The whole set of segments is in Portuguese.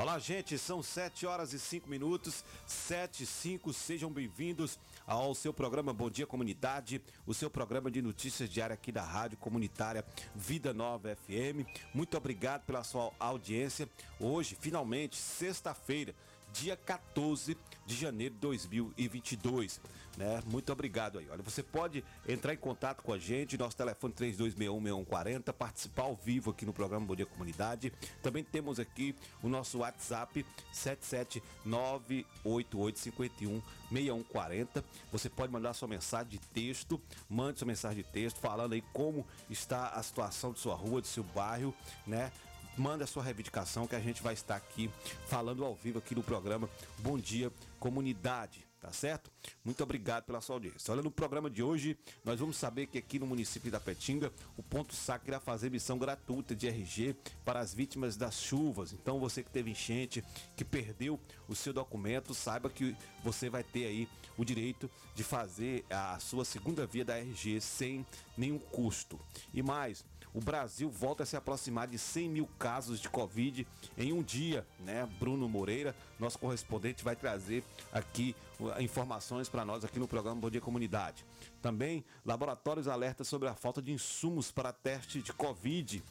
Olá, gente, são 7 horas e 5 minutos, 7 e 5, sejam bem-vindos ao seu programa Bom Dia Comunidade, o seu programa de notícias diária aqui da Rádio Comunitária Vida Nova FM. Muito obrigado pela sua audiência. Hoje, finalmente, sexta-feira, dia 14 de janeiro de 2022. Né? Muito obrigado aí. Olha, você pode entrar em contato com a gente, nosso telefone 32616140, participar ao vivo aqui no programa Bom Dia Comunidade. Também temos aqui o nosso WhatsApp 77988516140. Você pode mandar sua mensagem de texto, mande sua mensagem de texto falando aí como está a situação de sua rua, de seu bairro, né? Manda a sua reivindicação que a gente vai estar aqui falando ao vivo aqui no programa Bom Dia Comunidade, tá certo? Muito obrigado pela sua audiência. Olha, no programa de hoje, nós vamos saber que aqui no município da Petinga, o Ponto Sac irá fazer missão gratuita de RG para as vítimas das chuvas. Então, você que teve enchente, que perdeu o seu documento, saiba que você vai ter aí o direito de fazer a sua segunda via da RG sem nenhum custo. E mais, o Brasil volta a se aproximar de 100 mil casos de Covid em um dia, né? Bruno Moreira, nosso correspondente, vai trazer aqui uh, informações para nós aqui no programa Bom Dia Comunidade. Também, laboratórios alerta sobre a falta de insumos para teste de Covid.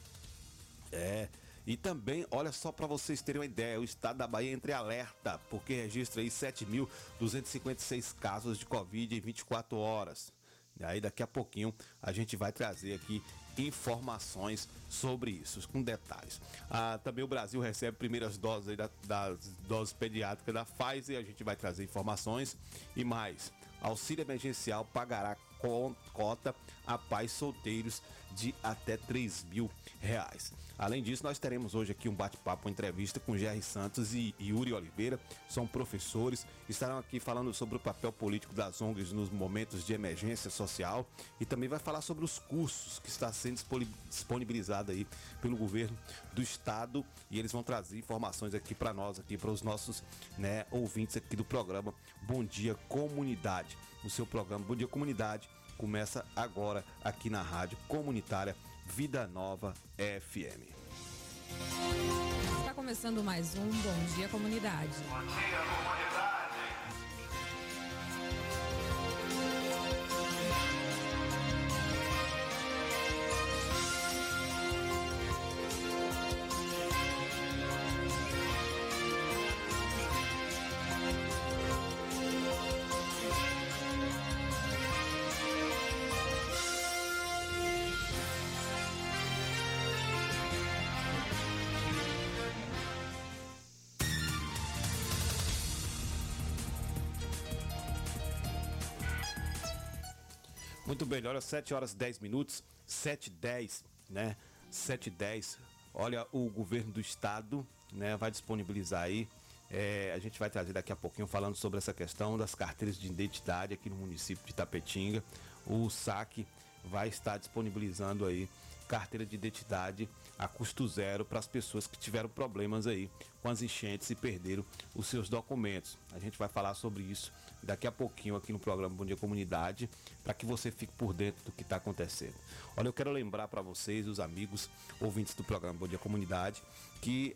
É. E também, olha só para vocês terem uma ideia, o estado da Bahia entre alerta, porque registra aí 7.256 casos de Covid em 24 horas. E aí daqui a pouquinho a gente vai trazer aqui informações sobre isso, com detalhes. Ah, também o Brasil recebe primeiras doses da, das doses pediátricas da Pfizer, a gente vai trazer informações e mais. Auxílio emergencial pagará cota a pais solteiros de até 3 mil reais. Além disso, nós teremos hoje aqui um bate-papo, uma entrevista com Jerry Santos e Yuri Oliveira, são professores, estarão aqui falando sobre o papel político das ONGs nos momentos de emergência social e também vai falar sobre os cursos que está sendo disponibilizado aí pelo governo do estado e eles vão trazer informações aqui para nós, aqui para os nossos né, ouvintes aqui do programa Bom Dia Comunidade. O seu programa Bom Dia Comunidade começa agora aqui na Rádio Comunitária Vida Nova FM. Está começando mais um Bom Dia Comunidade. Bom dia, comunidade. Muito bem, olha, 7 horas 10 minutos, 7 10, né? 7 10. Olha, o governo do estado, né, vai disponibilizar aí. É, a gente vai trazer daqui a pouquinho falando sobre essa questão das carteiras de identidade aqui no município de Tapetinga. O SAC vai estar disponibilizando aí carteira de identidade a custo zero para as pessoas que tiveram problemas aí com as enchentes e perderam os seus documentos. A gente vai falar sobre isso daqui a pouquinho aqui no programa Bom Dia Comunidade, para que você fique por dentro do que está acontecendo. Olha, eu quero lembrar para vocês, os amigos ouvintes do programa Bom Dia Comunidade, que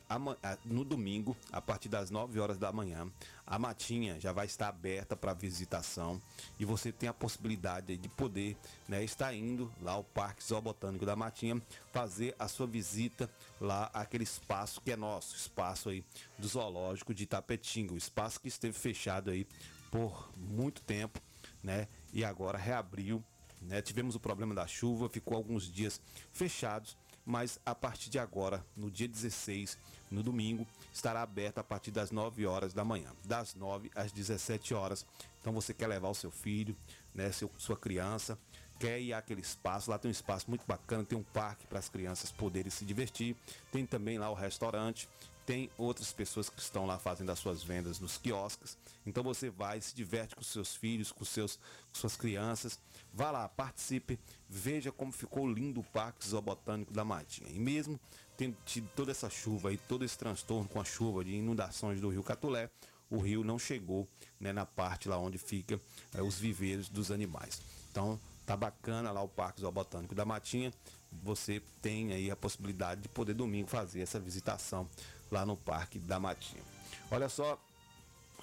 no domingo, a partir das 9 horas da manhã, a matinha já vai estar aberta para visitação e você tem a possibilidade de poder né, estar indo lá ao Parque Zoobotânico da Matinha fazer a sua visita lá àquele espaço que é nosso, espaço aí do zoológico de Tapetinga, o espaço que esteve fechado aí por muito tempo, né? E agora reabriu, né? Tivemos o problema da chuva, ficou alguns dias fechados, mas a partir de agora, no dia 16, no domingo, estará aberto a partir das 9 horas da manhã, das 9 às 17 horas. Então você quer levar o seu filho, né, seu, sua criança, quer ir àquele espaço, lá tem um espaço muito bacana, tem um parque para as crianças poderem se divertir, tem também lá o restaurante, tem outras pessoas que estão lá fazendo as suas vendas nos quiosques. Então você vai, se diverte com seus filhos, com, seus, com suas crianças. Vá lá, participe, veja como ficou lindo o Parque Zoobotânico da Matinha. E mesmo tendo tido toda essa chuva e todo esse transtorno com a chuva de inundações do rio Catulé, o rio não chegou né, na parte lá onde fica é, os viveiros dos animais. Então tá bacana lá o Parque Zoobotânico da Matinha. Você tem aí a possibilidade de poder domingo fazer essa visitação lá no Parque da Matinha. Olha só,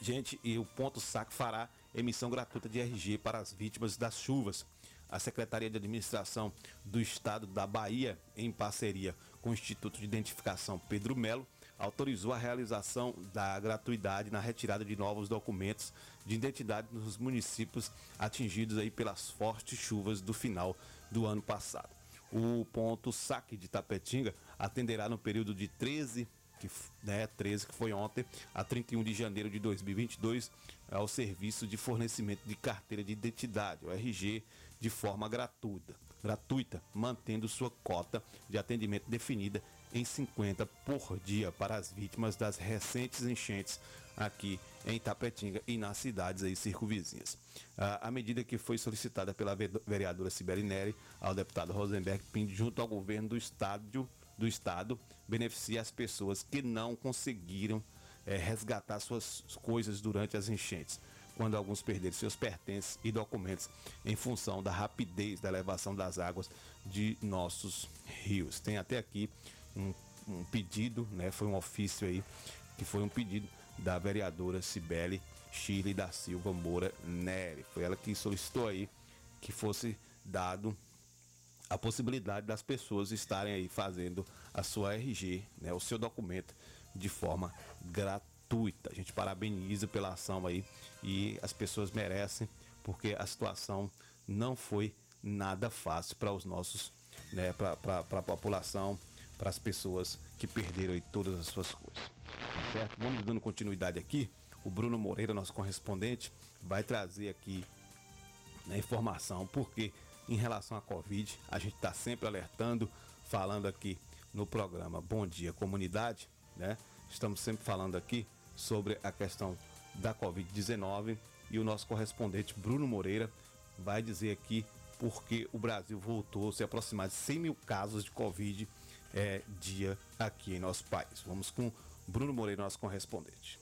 gente, e o ponto saque fará emissão gratuita de RG para as vítimas das chuvas. A Secretaria de Administração do Estado da Bahia, em parceria com o Instituto de Identificação Pedro Melo, autorizou a realização da gratuidade na retirada de novos documentos de identidade nos municípios atingidos aí pelas fortes chuvas do final do ano passado. O ponto saque de Tapetinga atenderá no período de 13 que, né, 13 que foi ontem, a 31 de janeiro de 2022, ao serviço de fornecimento de carteira de identidade, o RG, de forma gratuita, gratuita, mantendo sua cota de atendimento definida em 50 por dia para as vítimas das recentes enchentes aqui em Itapetinga e nas cidades aí circunvizinhas. A, medida que foi solicitada pela vereadora Sibeli Neri ao deputado Rosenberg Pinto junto ao governo do estado, do estado beneficia as pessoas que não conseguiram é, resgatar suas coisas durante as enchentes quando alguns perderam seus pertences e documentos em função da rapidez da elevação das águas de nossos rios. Tem até aqui um, um pedido, né? Foi um ofício aí, que foi um pedido da vereadora Cibele Chile da Silva Moura Neri. Foi ela que solicitou aí que fosse dado a possibilidade das pessoas estarem aí fazendo a sua RG, né, o seu documento de forma gratuita. A gente parabeniza pela ação aí e as pessoas merecem porque a situação não foi nada fácil para os nossos, né, para a população, para as pessoas que perderam aí todas as suas coisas. Tá certo? Vamos dando continuidade aqui. O Bruno Moreira, nosso correspondente, vai trazer aqui a né, informação, porque em relação à Covid, a gente está sempre alertando, falando aqui no programa Bom Dia Comunidade, né? Estamos sempre falando aqui sobre a questão da Covid-19 e o nosso correspondente Bruno Moreira vai dizer aqui porque o Brasil voltou a se aproximar de 100 mil casos de Covid é, dia aqui em nosso país. Vamos com Bruno Moreira, nosso correspondente.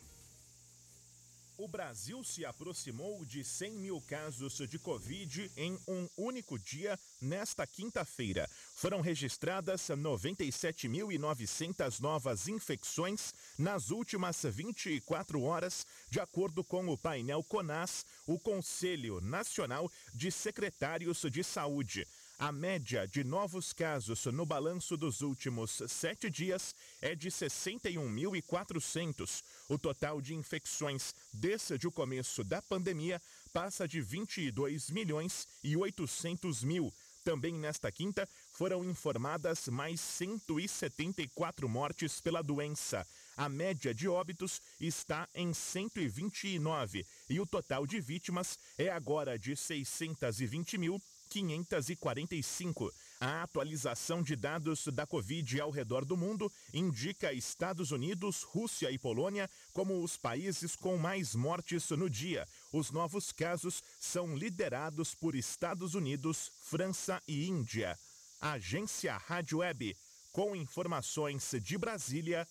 O Brasil se aproximou de 100 mil casos de Covid em um único dia nesta quinta-feira. Foram registradas 97.900 novas infecções nas últimas 24 horas, de acordo com o painel CONAS, o Conselho Nacional de Secretários de Saúde. A média de novos casos no balanço dos últimos sete dias é de 61.400. O total de infecções desde o começo da pandemia passa de 22 milhões e 800 mil. Também nesta quinta foram informadas mais 174 mortes pela doença. A média de óbitos está em 129 e o total de vítimas é agora de 620 mil 545. A atualização de dados da Covid ao redor do mundo indica Estados Unidos, Rússia e Polônia como os países com mais mortes no dia. Os novos casos são liderados por Estados Unidos, França e Índia. Agência Rádio Web, com informações de Brasília,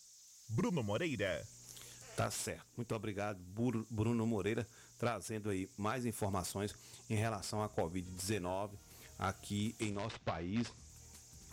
Bruno Moreira. Tá certo. Muito obrigado, Bruno Moreira, trazendo aí mais informações em relação à Covid-19 aqui em nosso país.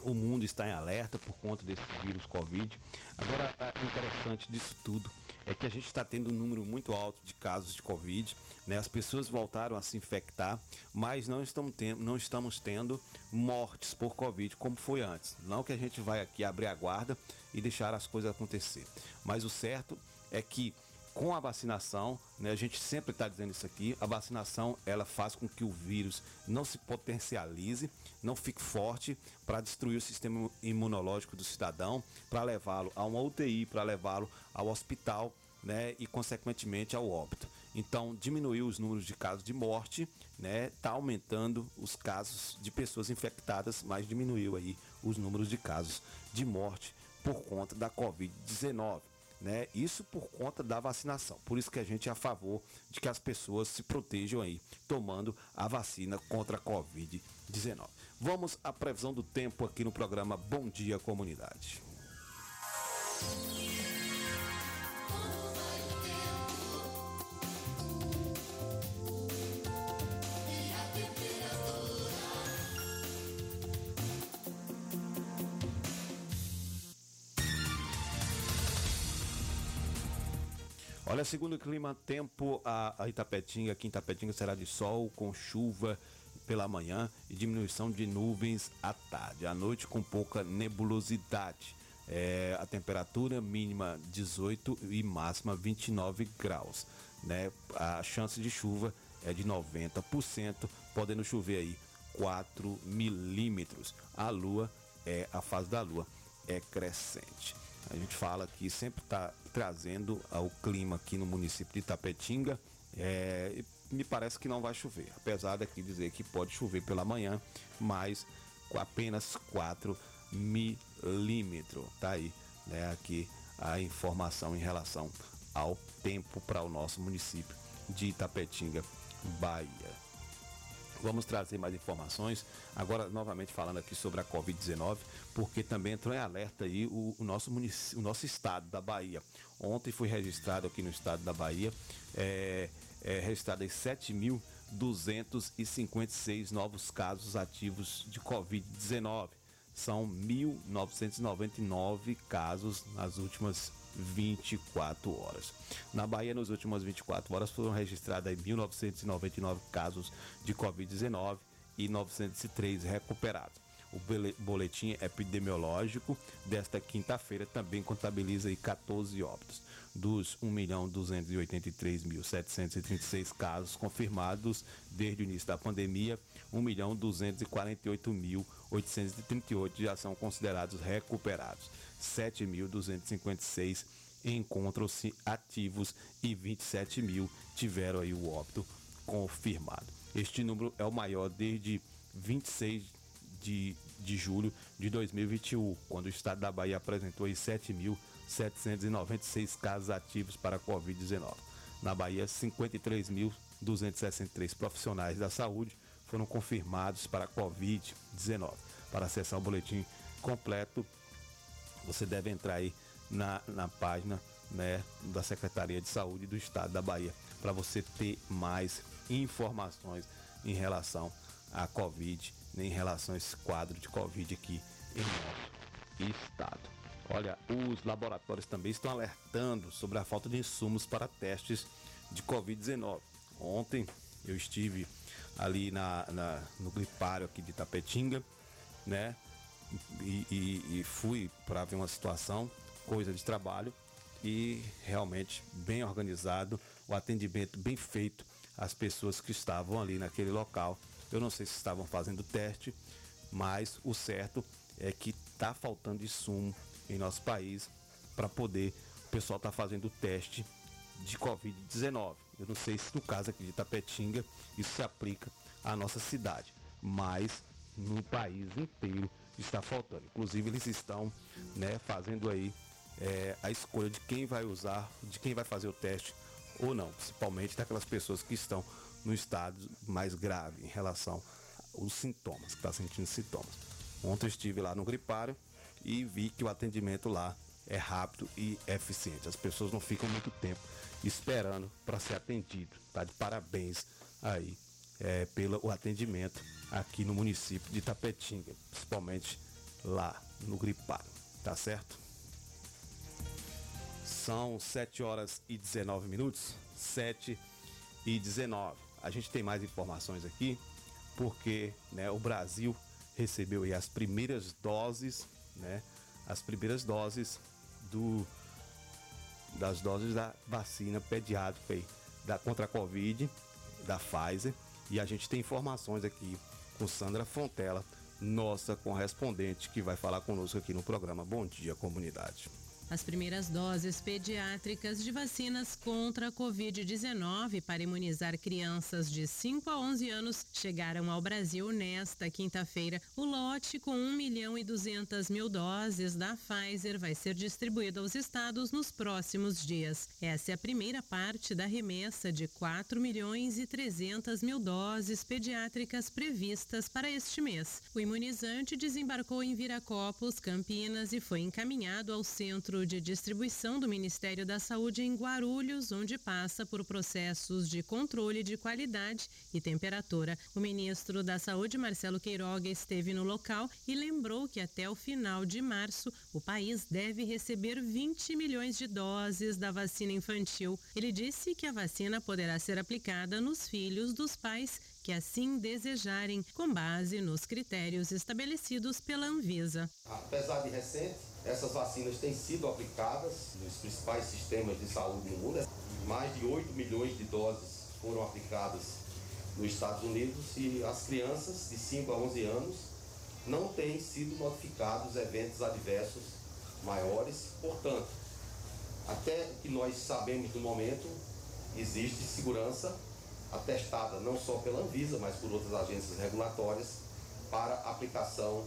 O mundo está em alerta por conta desse vírus Covid. Agora, o interessante disso tudo é que a gente está tendo um número muito alto de casos de Covid, né? As pessoas voltaram a se infectar, mas não estamos tendo, não estamos tendo mortes por Covid como foi antes. Não que a gente vai aqui abrir a guarda e deixar as coisas acontecer. Mas o certo é que com a vacinação, né, a gente sempre está dizendo isso aqui, a vacinação ela faz com que o vírus não se potencialize, não fique forte para destruir o sistema imunológico do cidadão, para levá-lo a uma UTI, para levá-lo ao hospital, né, e consequentemente ao óbito. Então, diminuiu os números de casos de morte, né, tá aumentando os casos de pessoas infectadas, mas diminuiu aí os números de casos de morte por conta da COVID-19 né? Isso por conta da vacinação. Por isso que a gente é a favor de que as pessoas se protejam aí, tomando a vacina contra a Covid-19. Vamos à previsão do tempo aqui no programa Bom Dia Comunidade. Olha, segundo o clima tempo, a, Itapetinga, aqui em Itapetinga será de sol com chuva pela manhã e diminuição de nuvens à tarde. À noite com pouca nebulosidade. É, a temperatura mínima 18 e máxima 29 graus. Né? A chance de chuva é de 90%, podendo chover aí 4 milímetros. A lua é a fase da lua é crescente. A gente fala que sempre está trazendo o clima aqui no município de Itapetinga. É, me parece que não vai chover, apesar daqui dizer que pode chover pela manhã, mas com apenas 4 milímetros. Tá aí, né? Aqui a informação em relação ao tempo para o nosso município de Itapetinga, Bahia. Vamos trazer mais informações. Agora, novamente falando aqui sobre a Covid-19, porque também entrou em alerta aí o, o nosso município, o nosso estado da Bahia. Ontem foi registrado aqui no estado da Bahia, é, é, registrado aí 7.256 novos casos ativos de Covid-19. São 1.999 casos nas últimas 24 horas. Na Bahia, nas últimas 24 horas, foram registrados 1.999 casos de Covid-19 e 903 recuperados. O boletim epidemiológico desta quinta-feira também contabiliza aí 14 óbitos. Dos 1.283.736 casos confirmados desde o início da pandemia, 1.248.838 já são considerados recuperados. 7.256 encontram-se ativos e 27 mil tiveram aí o óbito confirmado. Este número é o maior desde 26 de, de julho de 2021, quando o estado da Bahia apresentou 7.796 casos ativos para a Covid-19. Na Bahia, 53.263 profissionais da saúde foram confirmados para a Covid-19. Para acessar o boletim completo, você deve entrar aí na, na página né, da Secretaria de Saúde do Estado da Bahia para você ter mais informações em relação à Covid, em relação a esse quadro de Covid aqui em nosso estado. Olha, os laboratórios também estão alertando sobre a falta de insumos para testes de Covid-19. Ontem eu estive ali na, na, no gripário aqui de Tapetinga, né? e, e, e fui para ver uma situação, coisa de trabalho, e realmente bem organizado, o atendimento bem feito às pessoas que estavam ali naquele local. Eu não sei se estavam fazendo teste, mas o certo é que está faltando insumo em nosso país para poder o pessoal estar tá fazendo o teste de Covid-19. Eu não sei se no caso aqui de Tapetinga isso se aplica à nossa cidade, mas no país inteiro está faltando. Inclusive eles estão né, fazendo aí é, a escolha de quem vai usar, de quem vai fazer o teste ou não, principalmente daquelas pessoas que estão no estado mais grave em relação aos sintomas, que está sentindo sintomas. Ontem eu estive lá no gripário e vi que o atendimento lá é rápido e eficiente. As pessoas não ficam muito tempo esperando para ser atendido. Tá de parabéns aí é, pelo atendimento aqui no município de Tapetinga, principalmente lá no Gripado, tá certo? São 7 horas e 19 minutos, 7 e 19. A gente tem mais informações aqui, porque né, o Brasil recebeu aí as primeiras doses, né? As primeiras doses do das doses da vacina pediátrica aí, da contra a Covid, da Pfizer, e a gente tem informações aqui com Sandra Fontela, nossa correspondente, que vai falar conosco aqui no programa Bom Dia Comunidade. As primeiras doses pediátricas de vacinas contra a Covid-19 para imunizar crianças de 5 a 11 anos chegaram ao Brasil nesta quinta-feira. O lote com 1 milhão e 200 mil doses da Pfizer vai ser distribuído aos estados nos próximos dias. Essa é a primeira parte da remessa de 4 milhões e 300 mil doses pediátricas previstas para este mês. O imunizante desembarcou em Viracopos, Campinas e foi encaminhado ao Centro de distribuição do Ministério da Saúde em Guarulhos, onde passa por processos de controle de qualidade e temperatura. O ministro da Saúde, Marcelo Queiroga, esteve no local e lembrou que até o final de março o país deve receber 20 milhões de doses da vacina infantil. Ele disse que a vacina poderá ser aplicada nos filhos dos pais que assim desejarem, com base nos critérios estabelecidos pela Anvisa. Apesar de recente, essas vacinas têm sido aplicadas nos principais sistemas de saúde no mundo. Mais de 8 milhões de doses foram aplicadas nos Estados Unidos e as crianças de 5 a 11 anos não têm sido notificados eventos adversos maiores. Portanto, até que nós sabemos no momento, existe segurança atestada não só pela Anvisa, mas por outras agências regulatórias para aplicação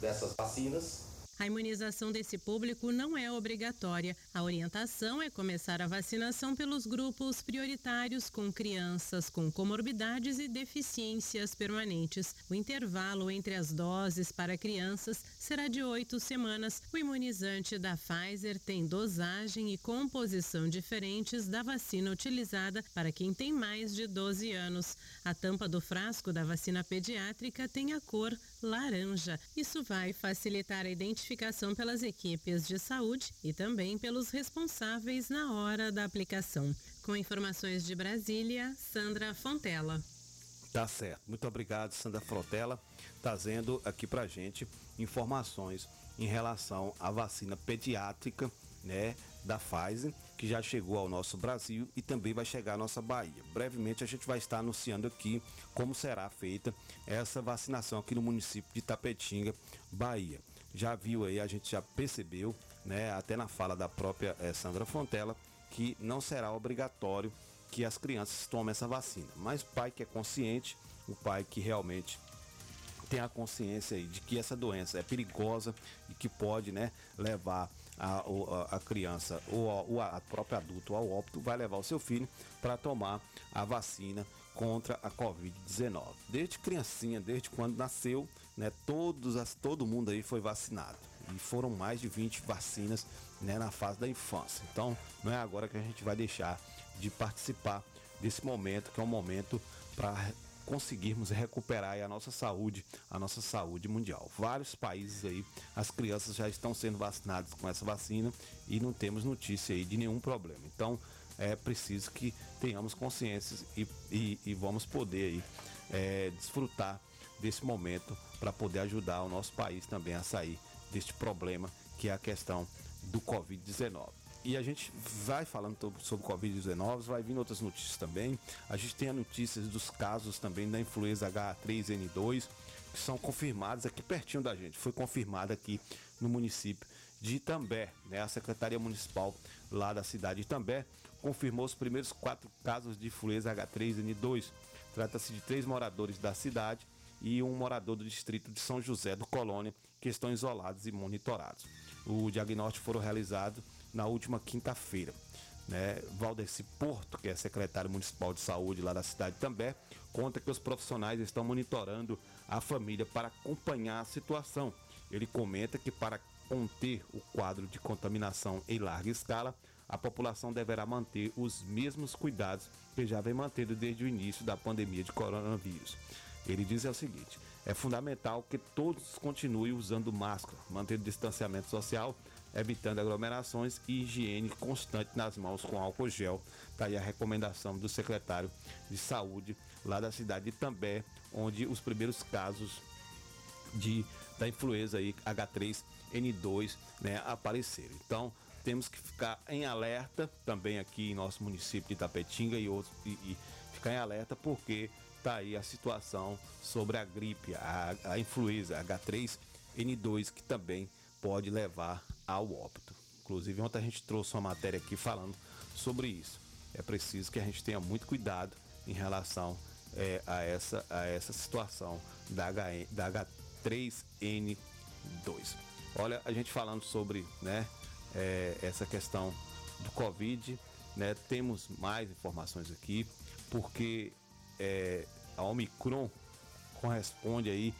dessas vacinas a imunização desse público não é obrigatória. A orientação é começar a vacinação pelos grupos prioritários com crianças com comorbidades e deficiências permanentes. O intervalo entre as doses para crianças será de oito semanas. O imunizante da Pfizer tem dosagem e composição diferentes da vacina utilizada para quem tem mais de 12 anos. A tampa do frasco da vacina pediátrica tem a cor laranja. Isso vai facilitar a identificação pelas equipes de saúde e também pelos responsáveis na hora da aplicação. Com informações de Brasília, Sandra Fontela. Tá certo. Muito obrigado, Sandra Frotella, trazendo aqui pra gente informações em relação à vacina pediátrica, né, da Pfizer, que já chegou ao nosso Brasil e também vai chegar à nossa Bahia. Brevemente a gente vai estar anunciando aqui como será feita essa vacinação aqui no município de Tapetinga, Bahia. Já viu aí, a gente já percebeu, né, até na fala da própria eh, Sandra Fontela, que não será obrigatório que as crianças tomem essa vacina. Mas o pai que é consciente, o pai que realmente tem a consciência aí de que essa doença é perigosa e que pode né, levar a, a, criança ou a, a própria adulto ao óbito, vai levar o seu filho para tomar a vacina contra a Covid-19. Desde criancinha, desde quando nasceu, né, todos todo mundo aí foi vacinado. E foram mais de 20 vacinas né, na fase da infância. Então, não é agora que a gente vai deixar de participar desse momento, que é um momento para conseguirmos recuperar a nossa saúde, a nossa saúde mundial. Vários países aí, as crianças já estão sendo vacinadas com essa vacina e não temos notícia aí de nenhum problema. Então, é preciso que tenhamos consciência e, e, e vamos poder aí, é, desfrutar desse momento para poder ajudar o nosso país também a sair deste problema que é a questão do Covid-19. E a gente vai falando sobre Covid-19, vai vindo outras notícias também. A gente tem a notícias dos casos também da influenza H3N2, que são confirmados aqui pertinho da gente. Foi confirmada aqui no município de Itambé, né? A Secretaria Municipal lá da cidade de Itambé confirmou os primeiros quatro casos de influenza H3N2. Trata-se de três moradores da cidade e um morador do distrito de São José do Colônia, que estão isolados e monitorados. O diagnóstico foram realizado na última quinta-feira. Né? Valdeci Porto, que é secretário municipal de saúde lá da cidade também, conta que os profissionais estão monitorando a família para acompanhar a situação. Ele comenta que para conter o quadro de contaminação em larga escala, a população deverá manter os mesmos cuidados que já vem mantendo desde o início da pandemia de coronavírus. Ele diz é o seguinte: é fundamental que todos continuem usando máscara, mantendo distanciamento social evitando aglomerações e higiene constante nas mãos com álcool gel. Está aí a recomendação do secretário de saúde lá da cidade de També, onde os primeiros casos de, da influenza aí, H3N2 né, apareceram. Então, temos que ficar em alerta também aqui em nosso município de Tapetinga e outros e, e ficar em alerta porque está aí a situação sobre a gripe, a, a influenza H3N2 que também pode levar ao óbito. Inclusive, ontem a gente trouxe uma matéria aqui falando sobre isso. É preciso que a gente tenha muito cuidado em relação é, a, essa, a essa situação da, H, da H3N2. Olha, a gente falando sobre né, é, essa questão do Covid, né, temos mais informações aqui, porque é, a Omicron corresponde aí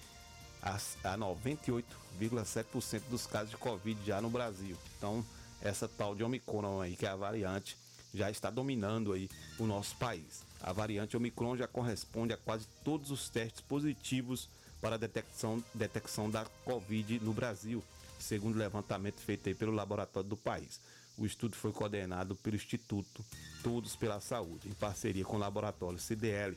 a, a 98,7% dos casos de Covid já no Brasil. Então, essa tal de Omicron aí, que é a variante, já está dominando aí o nosso país. A variante Omicron já corresponde a quase todos os testes positivos para a detecção, detecção da Covid no Brasil, segundo o levantamento feito pelo laboratório do país. O estudo foi coordenado pelo Instituto Todos pela Saúde, em parceria com o laboratório CDL.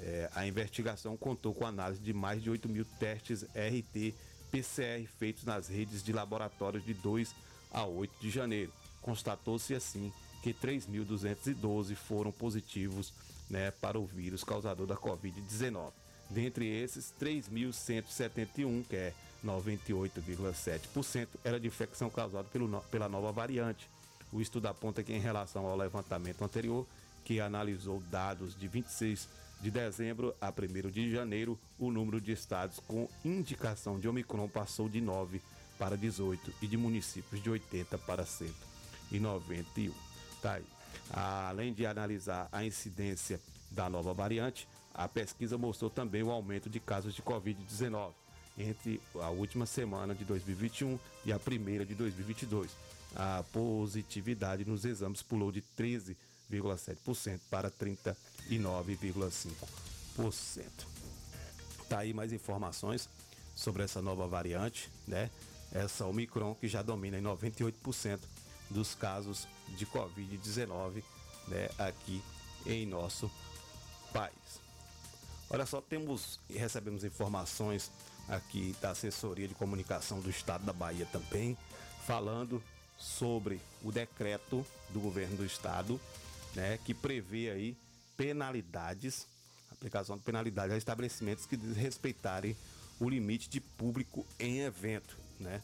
É, a investigação contou com análise de mais de 8 mil testes RT-PCR feitos nas redes de laboratórios de 2 a 8 de janeiro. Constatou-se assim que 3.212 foram positivos né, para o vírus causador da Covid-19. Dentre esses, 3.171, que é 98,7%, era de infecção causada pelo, pela nova variante. O estudo aponta que, em relação ao levantamento anterior, que analisou dados de 26 de dezembro a 1 de janeiro, o número de estados com indicação de Omicron passou de 9 para 18 e de municípios de 80 para 191. Tá aí. Além de analisar a incidência da nova variante, a pesquisa mostrou também o aumento de casos de Covid-19 entre a última semana de 2021 e a primeira de 2022. A positividade nos exames pulou de 13,7% para 39,5%. Tá aí mais informações sobre essa nova variante, né? Essa Omicron que já domina em 98% dos casos de Covid-19, né, aqui em nosso país. Olha só, temos e recebemos informações aqui da assessoria de comunicação do estado da Bahia também, falando sobre o decreto do governo do estado, né, que prevê aí penalidades, aplicação de penalidades a estabelecimentos que desrespeitarem o limite de público em evento, né?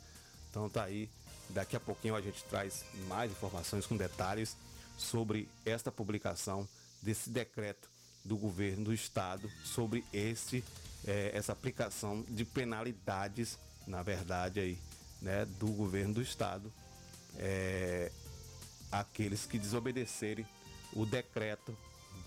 Então tá aí, daqui a pouquinho a gente traz mais informações com detalhes sobre esta publicação desse decreto do governo do estado sobre esse é, essa aplicação de penalidades, na verdade aí, né, do governo do estado, é, aqueles que desobedecerem o decreto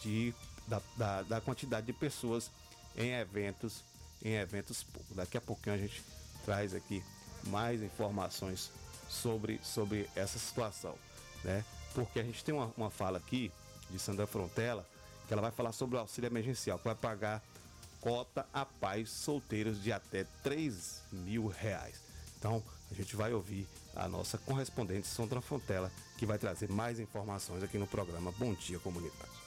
de, da, da, da, quantidade de pessoas em eventos em eventos públicos. Daqui a pouquinho a gente traz aqui mais informações sobre, sobre essa situação, né? Porque a gente tem uma, uma fala aqui de Sandra Frontela que ela vai falar sobre o auxílio emergencial, que vai pagar cota a pais solteiros de até 3 mil reais. Então, a gente vai ouvir a nossa correspondente Sondra Fontela, que vai trazer mais informações aqui no programa Bom Dia Comunidade.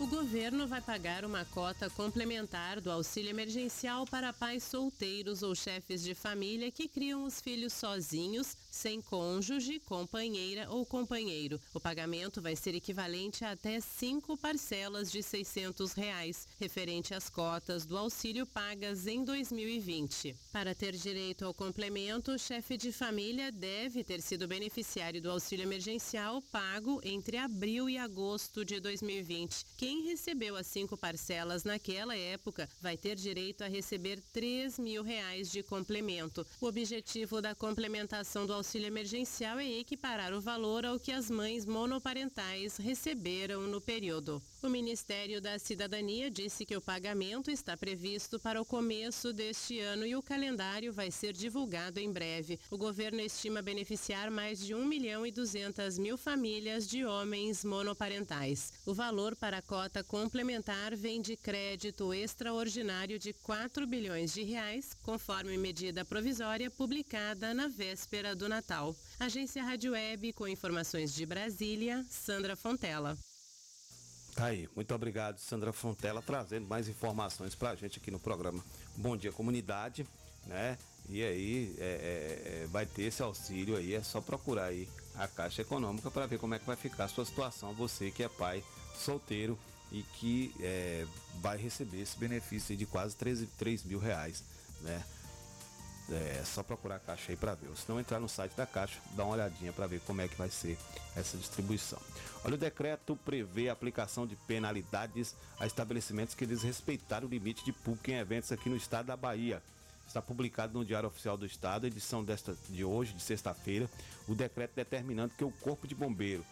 O governo vai pagar uma cota complementar do auxílio emergencial para pais solteiros ou chefes de família que criam os filhos sozinhos, sem cônjuge, companheira ou companheiro. O pagamento vai ser equivalente a até cinco parcelas de 600 reais, referente às cotas do auxílio pagas em 2020. Para ter direito ao complemento, o chefe de família deve ter sido beneficiário do auxílio emergencial pago entre abril e agosto de 2020. Quem recebeu as cinco parcelas naquela época vai ter direito a receber 3 mil reais de complemento. O objetivo da complementação do auxílio emergencial é equiparar o valor ao que as mães monoparentais receberam no período. O Ministério da Cidadania disse que o pagamento está previsto para o começo deste ano e o calendário vai ser divulgado em breve. O governo estima beneficiar mais de 1 milhão e 200 mil famílias de homens monoparentais. O valor para a cota complementar vem de crédito extraordinário de 4 bilhões de reais, conforme medida provisória publicada na véspera do Natal. Agência Rádio Web com informações de Brasília, Sandra Fontela. Tá aí, muito obrigado, Sandra Fontela, trazendo mais informações para a gente aqui no programa Bom Dia Comunidade, né? E aí é, é, é, vai ter esse auxílio aí, é só procurar aí a Caixa Econômica para ver como é que vai ficar a sua situação, você que é pai solteiro e que é, vai receber esse benefício de quase 13, 3 mil reais, né? É só procurar a Caixa aí para ver. Ou se não entrar no site da Caixa, dá uma olhadinha para ver como é que vai ser essa distribuição. Olha, o decreto prevê a aplicação de penalidades a estabelecimentos que desrespeitaram o limite de público em eventos aqui no estado da Bahia. Está publicado no Diário Oficial do Estado, edição desta de hoje, de sexta-feira, o decreto determinando que o Corpo de Bombeiro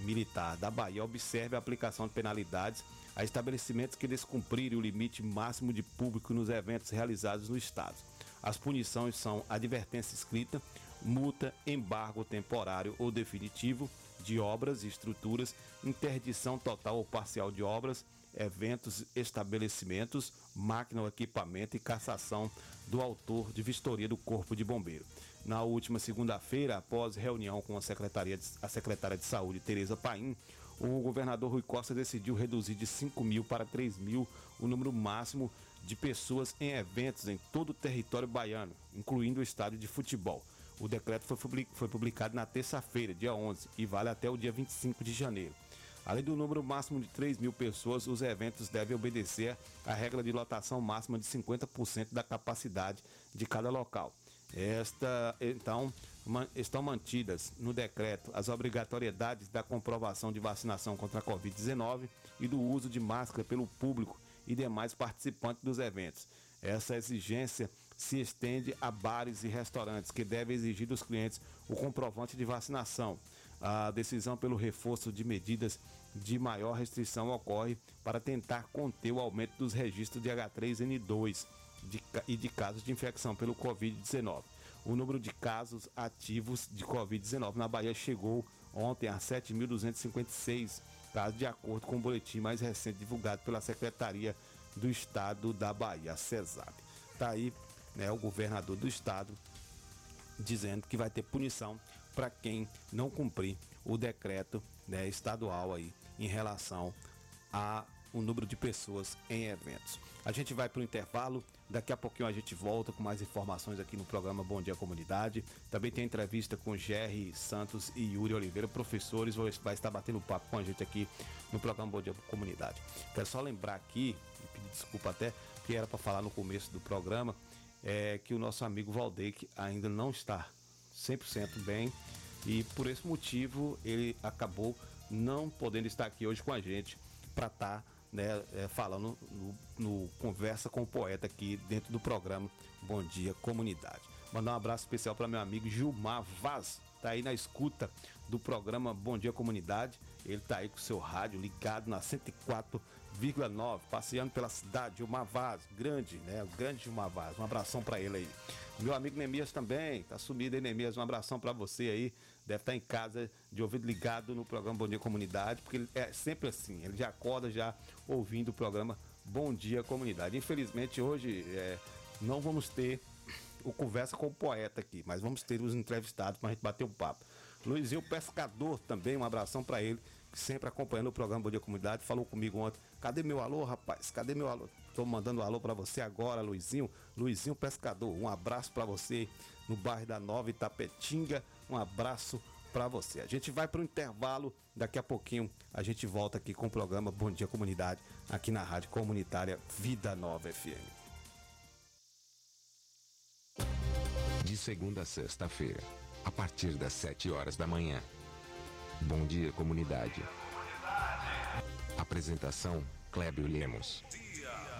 Militar da Bahia observe a aplicação de penalidades a estabelecimentos que descumprirem o limite máximo de público nos eventos realizados no estado. As punições são advertência escrita, multa, embargo temporário ou definitivo de obras e estruturas, interdição total ou parcial de obras, eventos, estabelecimentos, máquina ou equipamento e cassação do autor de vistoria do Corpo de Bombeiro. Na última segunda-feira, após reunião com a, Secretaria de, a secretária de Saúde, Tereza Paim, o governador Rui Costa decidiu reduzir de 5 mil para 3 mil o número máximo de pessoas em eventos em todo o território baiano, incluindo o estádio de futebol. O decreto foi publicado na terça-feira, dia 11, e vale até o dia 25 de janeiro. Além do número máximo de 3 mil pessoas, os eventos devem obedecer à regra de lotação máxima de 50% da capacidade de cada local. Esta, então, estão mantidas no decreto as obrigatoriedades da comprovação de vacinação contra a Covid-19 e do uso de máscara pelo público e demais participantes dos eventos. Essa exigência se estende a bares e restaurantes, que devem exigir dos clientes o comprovante de vacinação. A decisão pelo reforço de medidas de maior restrição ocorre para tentar conter o aumento dos registros de H3N2 de, e de casos de infecção pelo Covid-19. O número de casos ativos de Covid-19 na Bahia chegou ontem a 7.256 casos, de acordo com o boletim mais recente divulgado pela Secretaria do Estado da Bahia, CESAB. Está aí né, o governador do estado dizendo que vai ter punição para quem não cumprir o decreto né, estadual aí em relação a o número de pessoas em eventos. A gente vai para o intervalo, daqui a pouquinho a gente volta com mais informações aqui no programa Bom Dia Comunidade. Também tem entrevista com Jerry Santos e Yuri Oliveira, professores, vai estar batendo papo com a gente aqui no programa Bom Dia Comunidade. Quero só lembrar aqui, e pedir desculpa até, que era para falar no começo do programa, é que o nosso amigo Valdeque ainda não está 100% bem e por esse motivo ele acabou não podendo estar aqui hoje com a gente para estar tá, né, é, falando no, no, Conversa com o Poeta aqui dentro do programa Bom Dia Comunidade. Mandar um abraço especial para meu amigo Gilmar Vaz, tá aí na escuta do programa Bom Dia Comunidade. Ele tá aí com o seu rádio ligado na 104 1,9, passeando pela cidade, Gilmar Vaz, grande, né? O grande Gilmar Vaz. Um abração para ele aí. Meu amigo Nemias também, tá sumido aí, Nemias. Um abração para você aí. Deve estar em casa de ouvido ligado no programa Bom Dia Comunidade, porque é sempre assim, ele já acorda já ouvindo o programa Bom Dia Comunidade. Infelizmente hoje é, não vamos ter o Conversa com o Poeta aqui, mas vamos ter os entrevistados para a gente bater um papo. Luizinho Pescador também, um abração para ele sempre acompanhando o programa Bom Dia Comunidade, falou comigo ontem. Cadê meu alô, rapaz? Cadê meu alô? Tô mandando um alô para você agora, Luizinho. Luizinho Pescador, um abraço para você no bairro da Nova Itapetinga. Um abraço para você. A gente vai para o intervalo, daqui a pouquinho a gente volta aqui com o programa Bom Dia Comunidade, aqui na Rádio Comunitária Vida Nova FM. De segunda a sexta-feira, a partir das 7 horas da manhã Bom dia, comunidade. Apresentação: Clébio Lemos.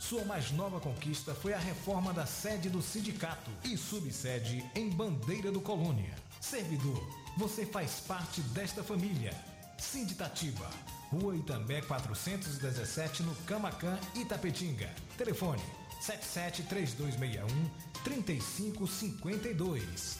Sua mais nova conquista foi a reforma da sede do sindicato e subsede em Bandeira do Colônia. Servidor, você faz parte desta família. Sinditativa, Rua Itambé 417 no Camacan, Itapetinga. Telefone 773261 3552.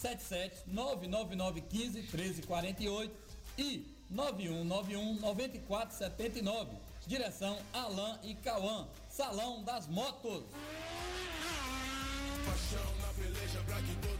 77 99915 1348 e 9191 9479. Direção Alain e Cauã. Salão das Motos. Paixão na peleja pra que todo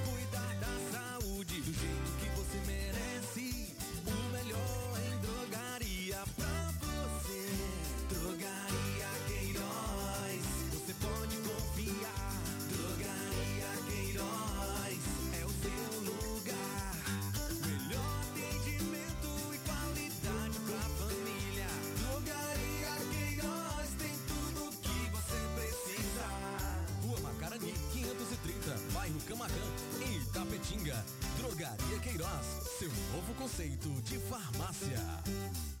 em Itapetinga. Drogaria Queiroz, seu novo conceito de farmácia.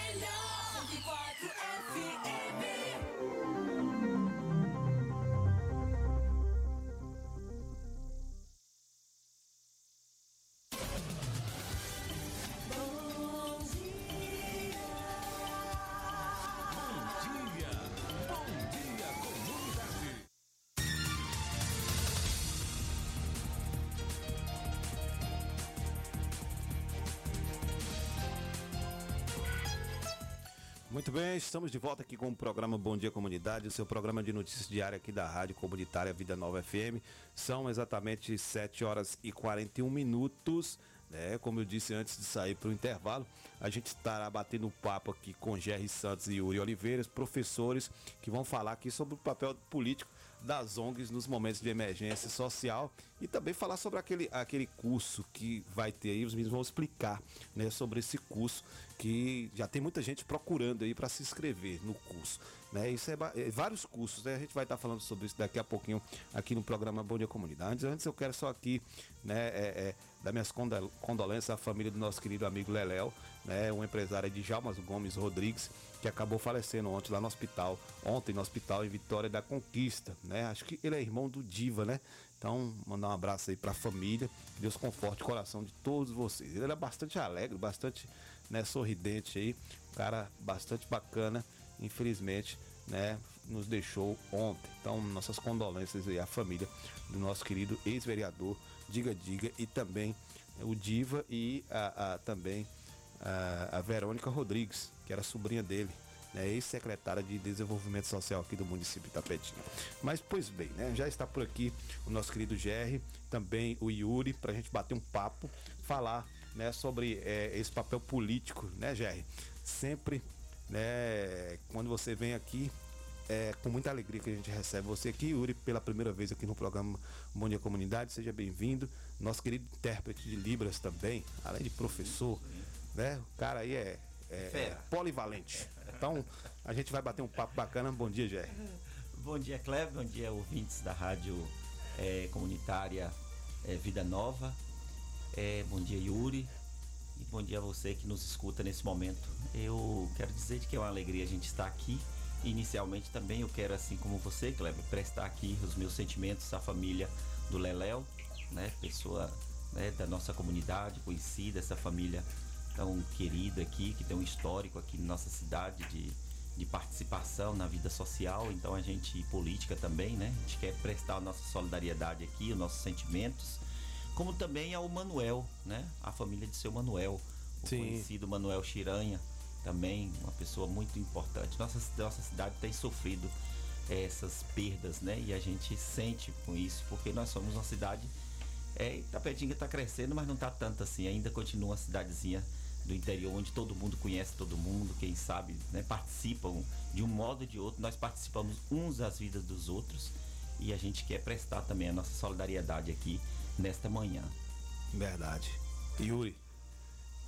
Muito bem, estamos de volta aqui com o programa Bom Dia Comunidade, o seu programa de notícias diária aqui da Rádio Comunitária Vida Nova FM. São exatamente 7 horas e 41 minutos. Né? Como eu disse antes de sair para o intervalo, a gente estará batendo papo aqui com Jerry Santos e Yuri Oliveiras, professores que vão falar aqui sobre o papel político das ONGs nos momentos de emergência social e também falar sobre aquele, aquele curso que vai ter aí, os meninos vão explicar né, sobre esse curso que já tem muita gente procurando aí para se inscrever no curso. Né? Isso é, é vários cursos, né? A gente vai estar falando sobre isso daqui a pouquinho aqui no programa Bom Dia Comunidade. Antes eu quero só aqui, né, é, é, dar minhas condol- condolências à família do nosso querido amigo Leléo, né, um empresário de Jalmas Gomes Rodrigues, que acabou falecendo ontem lá no hospital, ontem no hospital em Vitória da Conquista, né? Acho que ele é irmão do Diva, né? Então, mandar um abraço aí pra família, que Deus conforte o coração de todos vocês. Ele era bastante alegre, bastante né, sorridente aí, cara bastante bacana, infelizmente, né, nos deixou ontem. Então, nossas condolências aí à família do nosso querido ex-vereador Diga Diga e também o Diva e a, a- também a, a Verônica Rodrigues, que era sobrinha dele, né, ex-secretária de Desenvolvimento Social aqui do município de Tapetinho. Mas, pois bem, né, já está por aqui o nosso querido Jerry, também o Yuri, para a gente bater um papo, falar né, sobre eh, esse papel político, né, Jerry? Sempre, né, quando você vem aqui, é com muita alegria que a gente recebe você aqui, Yuri, pela primeira vez aqui no programa Bom Dia Comunidade. Seja bem-vindo. Nosso querido intérprete de Libras também, além de professor, né? O cara aí é, é- é polivalente. Então, a gente vai bater um papo bacana. Bom dia, Jerry. Bom dia, Cleber. Bom dia, ouvintes da rádio eh, comunitária eh, Vida Nova. Eh, bom dia, Yuri. E bom dia a você que nos escuta nesse momento. Eu quero dizer que é uma alegria a gente estar aqui. Inicialmente também eu quero, assim como você, Kleber, prestar aqui os meus sentimentos à família do Leléo, né? Pessoa né, da nossa comunidade, conhecida, essa família tão querida aqui, que tem um histórico aqui na nossa cidade de, de participação na vida social, então a gente, política também, né? A gente quer prestar a nossa solidariedade aqui, os nossos sentimentos, como também ao Manuel, né? A família de seu Manuel, o Sim. conhecido Manuel Chiranha, também uma pessoa muito importante. Nossa, nossa cidade tem sofrido eh, essas perdas, né? E a gente sente com isso, porque nós somos uma cidade. É, Itapetinga está crescendo, mas não está tanto assim. Ainda continua uma cidadezinha do interior onde todo mundo conhece todo mundo, quem sabe, né, participam de um modo ou de outro. Nós participamos uns das vidas dos outros e a gente quer prestar também a nossa solidariedade aqui nesta manhã. Verdade. Yuri,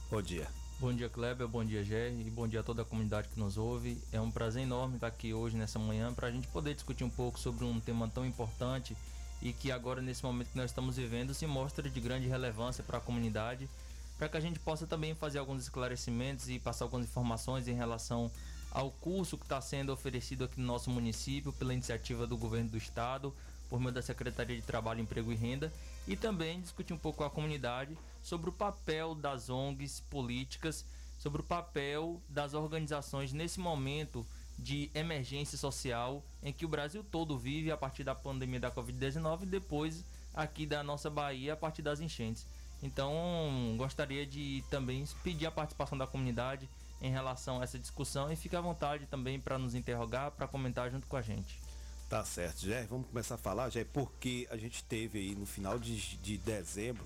bom dia. Bom dia, Kleber. Bom dia, Jerry. E bom dia a toda a comunidade que nos ouve. É um prazer enorme estar aqui hoje, nessa manhã, para a gente poder discutir um pouco sobre um tema tão importante e que agora, nesse momento que nós estamos vivendo, se mostra de grande relevância para a comunidade, para que a gente possa também fazer alguns esclarecimentos e passar algumas informações em relação ao curso que está sendo oferecido aqui no nosso município pela iniciativa do governo do estado, por meio da Secretaria de Trabalho, Emprego e Renda, e também discutir um pouco com a comunidade sobre o papel das ONGs políticas, sobre o papel das organizações nesse momento de emergência social em que o Brasil todo vive a partir da pandemia da Covid-19 e depois aqui da nossa Bahia a partir das enchentes. Então, gostaria de também pedir a participação da comunidade em relação a essa discussão e fique à vontade também para nos interrogar, para comentar junto com a gente. Tá certo, Jé. Vamos começar a falar, Jé, porque a gente teve aí no final de, de dezembro,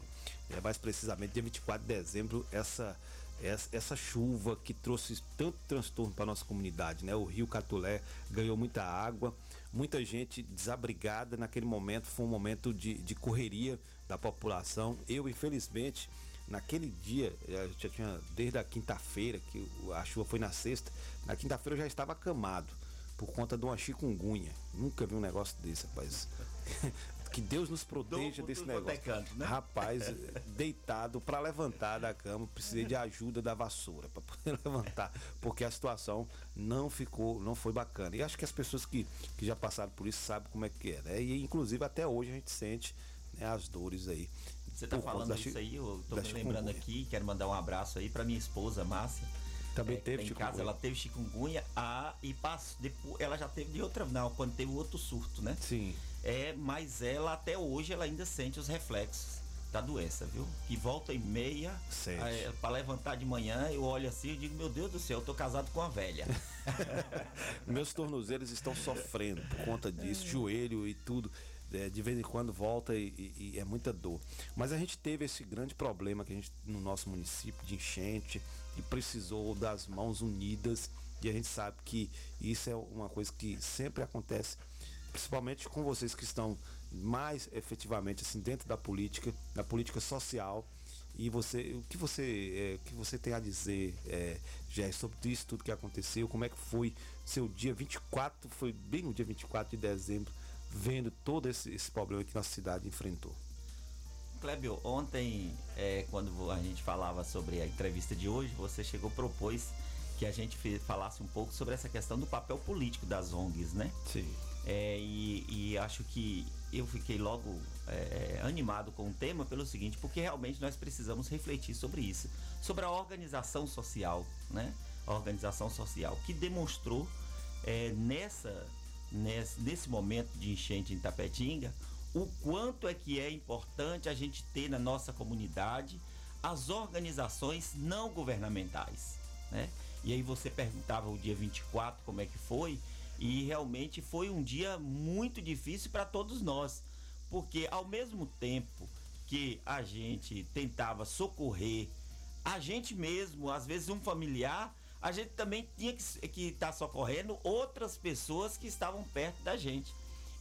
é, mais precisamente dia 24 de dezembro, essa, essa, essa chuva que trouxe tanto transtorno para nossa comunidade, né? O Rio Catulé ganhou muita água, muita gente desabrigada naquele momento, foi um momento de, de correria da população. Eu, infelizmente, naquele dia, eh, já tinha desde a quinta-feira, que a chuva foi na sexta, na quinta-feira eu já estava acamado por conta de uma chikungunya. Nunca vi um negócio desse, rapaz. que Deus nos proteja desse negócio. Né? Rapaz, deitado para levantar da cama, precisei de ajuda da vassoura para poder levantar, porque a situação não ficou, não foi bacana. E acho que as pessoas que, que já passaram por isso sabem como é que é, né? E inclusive até hoje a gente sente né, as dores aí. Você tá falando isso aí, eu tô me lembrando aqui, quero mandar um abraço aí para minha esposa, Márcia. Também é, teve em chikungunya. casa ela teve chikungunya a, e passou, depois, ela já teve de outra não quando teve outro surto né? Sim. É mas ela até hoje ela ainda sente os reflexos da doença viu? Que volta e meia é, para levantar de manhã eu olho assim e digo meu Deus do céu eu tô casado com uma velha. Meus tornozelos estão sofrendo por conta disso joelho e tudo é, de vez em quando volta e, e, e, é muita dor. Mas a gente teve esse grande problema que a gente no nosso município de enchente e precisou das mãos unidas e a gente sabe que isso é uma coisa que sempre acontece, principalmente com vocês que estão mais efetivamente assim dentro da política, da política social. E você, o que você, é, que você tem a dizer, é, Jé, sobre isso tudo que aconteceu? Como é que foi seu dia 24? Foi bem no dia 24 de dezembro vendo todo esse, esse problema que nossa cidade enfrentou. Clébio, ontem, é, quando a gente falava sobre a entrevista de hoje, você chegou propôs que a gente falasse um pouco sobre essa questão do papel político das ONGs, né? Sim. É, e, e, acho que eu fiquei logo é, animado com o tema pelo seguinte, porque realmente nós precisamos refletir sobre isso, sobre a organização social, né? A organização social que demonstrou é, nessa nesse, nesse momento de enchente em Tapetinga, o quanto é que é importante a gente ter na nossa comunidade as organizações não governamentais, né? E aí você perguntava o dia 24 como é que foi, e realmente foi um dia muito difícil para todos nós, porque ao mesmo tempo que a gente tentava socorrer a gente mesmo, às vezes um familiar, a gente também tinha que estar tá socorrendo outras pessoas que estavam perto da gente.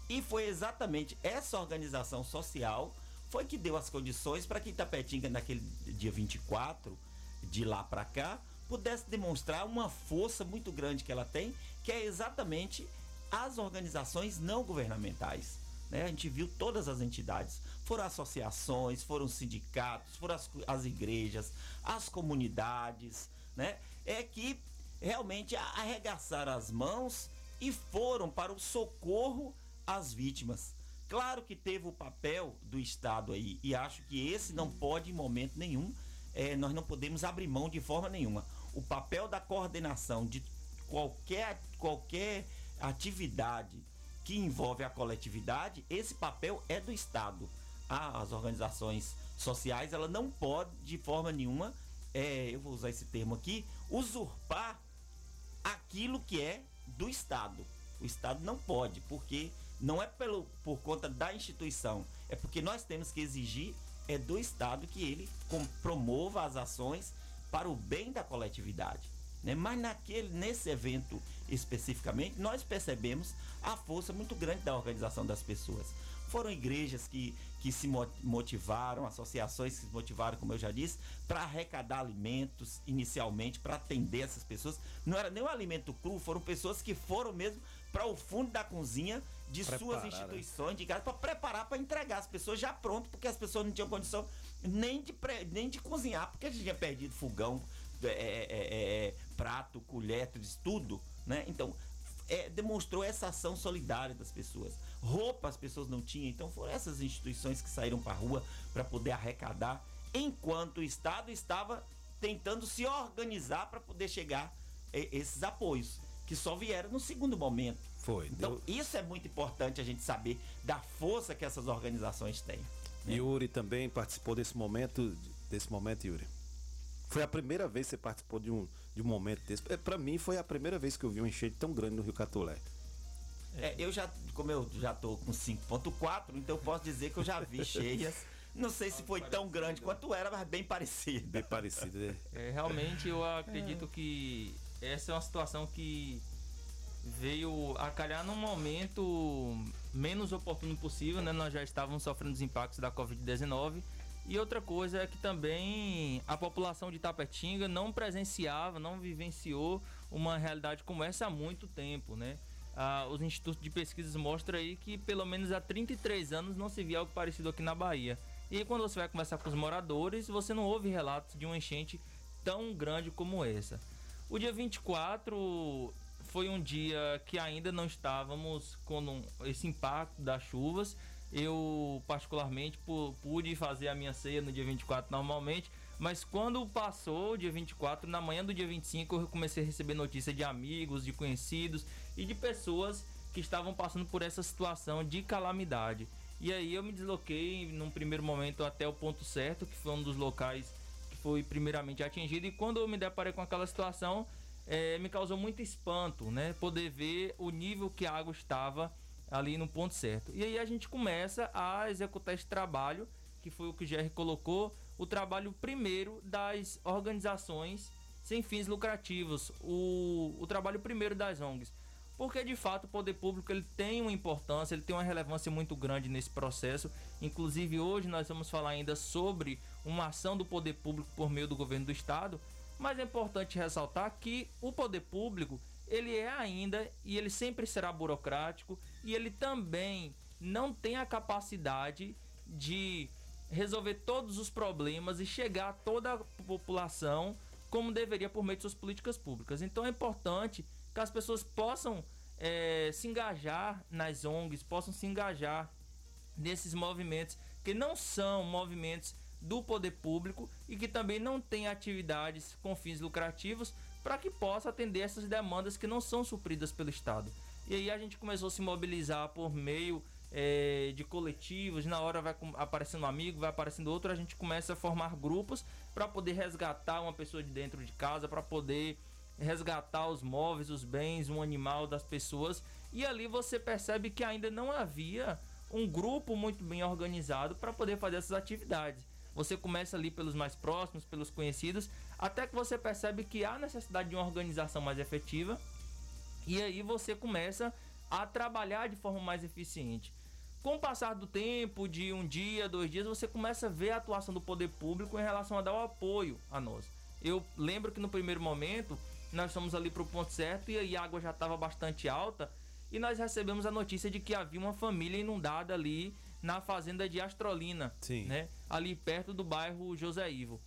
E foi exatamente essa organização social foi que deu as condições para que Itapetinga, naquele dia 24, de lá para cá, pudesse demonstrar uma força muito grande que ela tem, que é exatamente as organizações não governamentais. Né? A gente viu todas as entidades. Foram associações, foram sindicatos, foram as, as igrejas, as comunidades, né? É que realmente arregaçaram as mãos e foram para o socorro às vítimas. Claro que teve o papel do Estado aí, e acho que esse não pode, em momento nenhum, é, nós não podemos abrir mão de forma nenhuma. O papel da coordenação de qualquer, qualquer atividade que envolve a coletividade, esse papel é do Estado. Ah, as organizações sociais, ela não pode, de forma nenhuma, é, eu vou usar esse termo aqui, usurpar aquilo que é do Estado. O Estado não pode, porque não é pelo, por conta da instituição, é porque nós temos que exigir é do Estado que ele promova as ações para o bem da coletividade. Né? Mas naquele, nesse evento especificamente, nós percebemos a força muito grande da organização das pessoas. Foram igrejas que, que se motivaram, associações que se motivaram, como eu já disse, para arrecadar alimentos inicialmente, para atender essas pessoas. Não era nem um alimento cru, foram pessoas que foram mesmo para o fundo da cozinha de Preparar, suas né? instituições, né? de casa, para preparar para entregar as pessoas já pronto, porque as pessoas não tinham condição nem de, nem de cozinhar, porque a gente tinha perdido fogão, é, é, é, é prato, colher, tudo, né? Então, é, demonstrou essa ação solidária das pessoas. Roupa as pessoas não tinham, então foram essas instituições que saíram para a rua para poder arrecadar, enquanto o Estado estava tentando se organizar para poder chegar a esses apoios, que só vieram no segundo momento. Foi. Então, isso é muito importante a gente saber da força que essas organizações têm. Yuri também participou desse momento, desse momento, Yuri. Foi a primeira vez que você participou de um, de um momento desse. É, Para mim foi a primeira vez que eu vi um enchente tão grande no Rio Catolé. É, eu já, como eu já tô com 5.4, então eu posso dizer que eu já vi cheias. Não sei se foi tão grande quanto era, mas bem parecido. Bem parecido, né? É, realmente eu acredito que essa é uma situação que veio a calhar num momento menos oportuno possível, né? Nós já estávamos sofrendo os impactos da Covid-19. E outra coisa é que também a população de Tapetinga não presenciava, não vivenciou uma realidade como essa há muito tempo, né? Ah, os institutos de pesquisas mostram aí que pelo menos há 33 anos não se via algo parecido aqui na Bahia. E quando você vai conversar com os moradores, você não ouve relatos de uma enchente tão grande como essa. O dia 24 foi um dia que ainda não estávamos com esse impacto das chuvas. Eu, particularmente, pu- pude fazer a minha ceia no dia 24 normalmente, mas quando passou o dia 24, na manhã do dia 25, eu comecei a receber notícias de amigos, de conhecidos e de pessoas que estavam passando por essa situação de calamidade. E aí eu me desloquei num primeiro momento até o ponto certo, que foi um dos locais que foi primeiramente atingido. E quando eu me deparei com aquela situação, eh, me causou muito espanto, né? Poder ver o nível que a água estava ali no ponto certo. E aí a gente começa a executar esse trabalho, que foi o que o GR colocou, o trabalho primeiro das organizações sem fins lucrativos, o, o trabalho primeiro das ONGs. Porque de fato o poder público ele tem uma importância, ele tem uma relevância muito grande nesse processo. Inclusive hoje nós vamos falar ainda sobre uma ação do poder público por meio do governo do estado, mas é importante ressaltar que o poder público ele é ainda e ele sempre será burocrático e ele também não tem a capacidade de resolver todos os problemas e chegar a toda a população como deveria por meio de suas políticas públicas. Então é importante que as pessoas possam eh, se engajar nas ONGs, possam se engajar nesses movimentos que não são movimentos do poder público e que também não têm atividades com fins lucrativos para que possa atender essas demandas que não são supridas pelo Estado. E aí a gente começou a se mobilizar por meio eh, de coletivos, na hora vai aparecendo um amigo, vai aparecendo outro, a gente começa a formar grupos para poder resgatar uma pessoa de dentro de casa, para poder resgatar os móveis, os bens, um animal das pessoas. E ali você percebe que ainda não havia um grupo muito bem organizado para poder fazer essas atividades. Você começa ali pelos mais próximos, pelos conhecidos, até que você percebe que há necessidade de uma organização mais efetiva. E aí você começa a trabalhar de forma mais eficiente. Com o passar do tempo, de um dia, dois dias, você começa a ver a atuação do poder público em relação a dar o apoio a nós. Eu lembro que no primeiro momento nós fomos ali para o ponto certo e a água já estava bastante alta e nós recebemos a notícia de que havia uma família inundada ali na fazenda de Astrolina, né? Ali perto do bairro José Ivo.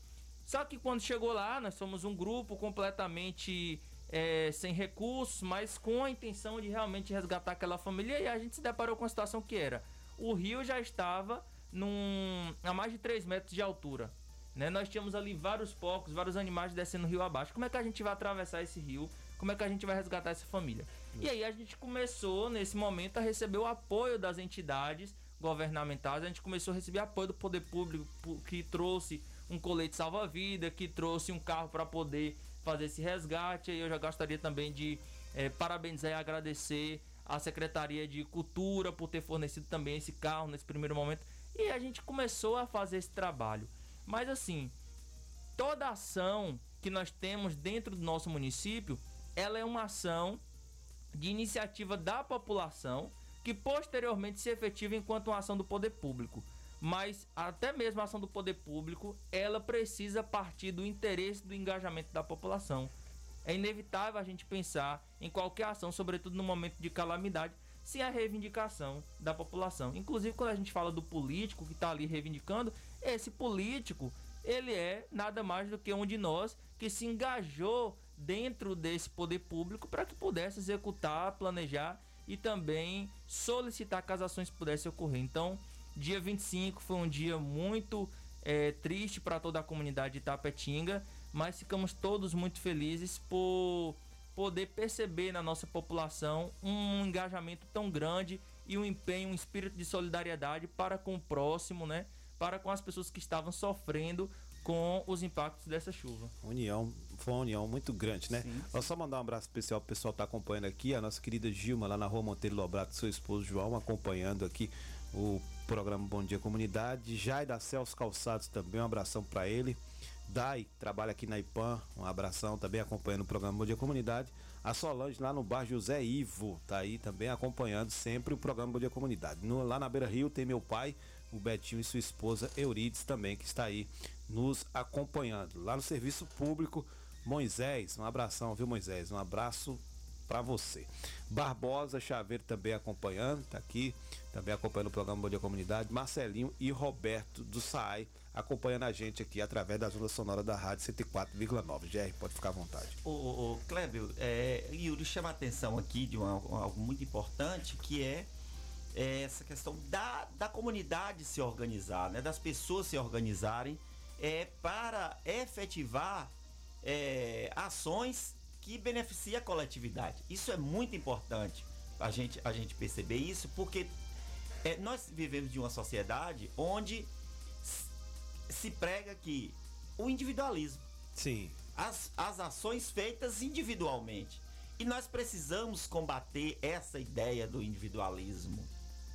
Só que quando chegou lá, nós somos um grupo completamente é, sem recursos, mas com a intenção de realmente resgatar aquela família. E a gente se deparou com a situação que era: o rio já estava num, a mais de 3 metros de altura. Né? Nós tínhamos ali vários porcos, vários animais descendo o rio abaixo. Como é que a gente vai atravessar esse rio? Como é que a gente vai resgatar essa família? E aí a gente começou, nesse momento, a receber o apoio das entidades governamentais. A gente começou a receber apoio do poder público que trouxe um colete salva-vida, que trouxe um carro para poder fazer esse resgate. E eu já gostaria também de eh, parabenizar e agradecer a Secretaria de Cultura por ter fornecido também esse carro nesse primeiro momento. E a gente começou a fazer esse trabalho. Mas assim, toda ação que nós temos dentro do nosso município, ela é uma ação de iniciativa da população que posteriormente se efetiva enquanto uma ação do poder público. Mas até mesmo a ação do poder público, ela precisa partir do interesse do engajamento da população. É inevitável a gente pensar em qualquer ação, sobretudo no momento de calamidade, sem a reivindicação da população. Inclusive, quando a gente fala do político que está ali reivindicando, esse político, ele é nada mais do que um de nós que se engajou dentro desse poder público para que pudesse executar, planejar e também solicitar que as ações pudessem ocorrer. Então, dia 25 foi um dia muito é, triste para toda a comunidade de Tapetinga, mas ficamos todos muito felizes por poder perceber na nossa população um engajamento tão grande e um empenho, um espírito de solidariedade para com o próximo, né? Para com as pessoas que estavam sofrendo com os impactos dessa chuva. União, foi uma união muito grande, né? Sim, Vou só mandar um abraço especial pro pessoal que tá acompanhando aqui, a nossa querida Gilma lá na rua Monteiro Lobrato, seu esposo João, acompanhando aqui o programa Bom Dia Comunidade. Jai da Celso Calçados também, um abração para ele. Dai, trabalha aqui na IPAM, um abração também acompanhando o programa Bom Dia Comunidade. A Solange lá no bar José Ivo, tá aí também acompanhando sempre o programa Bom Dia Comunidade. No- lá na Beira Rio tem meu pai, o Betinho e sua esposa Eurides também, que está aí nos acompanhando. Lá no serviço público, Moisés, um abração, viu Moisés? Um abraço para você. Barbosa Chaveiro também acompanhando, tá aqui, também acompanhando o programa Bom Dia Comunidade. Marcelinho e Roberto do SAAI acompanhando a gente aqui através das ondas sonoras da Rádio 104,9. GR, pode ficar à vontade. O, o, o Clébio, é, Yuri chama a atenção aqui de uma- algo muito importante que é, é essa questão da, da comunidade se organizar, né? das pessoas se organizarem é, para efetivar é, ações que beneficiem a coletividade. Isso é muito importante a gente, a gente perceber isso, porque é, nós vivemos de uma sociedade onde se prega que o individualismo. Sim. As, as ações feitas individualmente. E nós precisamos combater essa ideia do individualismo.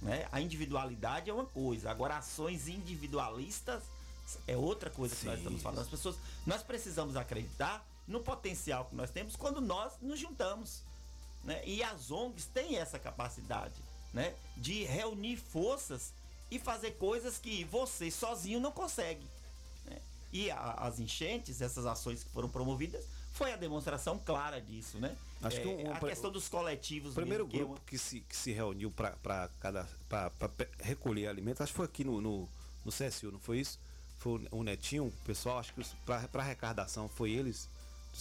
Né? A individualidade é uma coisa, agora ações individualistas é outra coisa que nós estamos falando. As pessoas, nós precisamos acreditar no potencial que nós temos quando nós nos juntamos. Né? E as ONGs têm essa capacidade né? de reunir forças e fazer coisas que você sozinho não consegue. né? E a- as enchentes, essas ações que foram promovidas, foi a demonstração clara disso, né? Acho que É, um- um- a questão dos coletivos. O primeiro que é grupo que se, que se reuniu para recolher alimentos, acho que foi aqui no, no, no CSU, não foi isso? Foi o, o Netinho, o pessoal, acho que para arrecadação foi eles.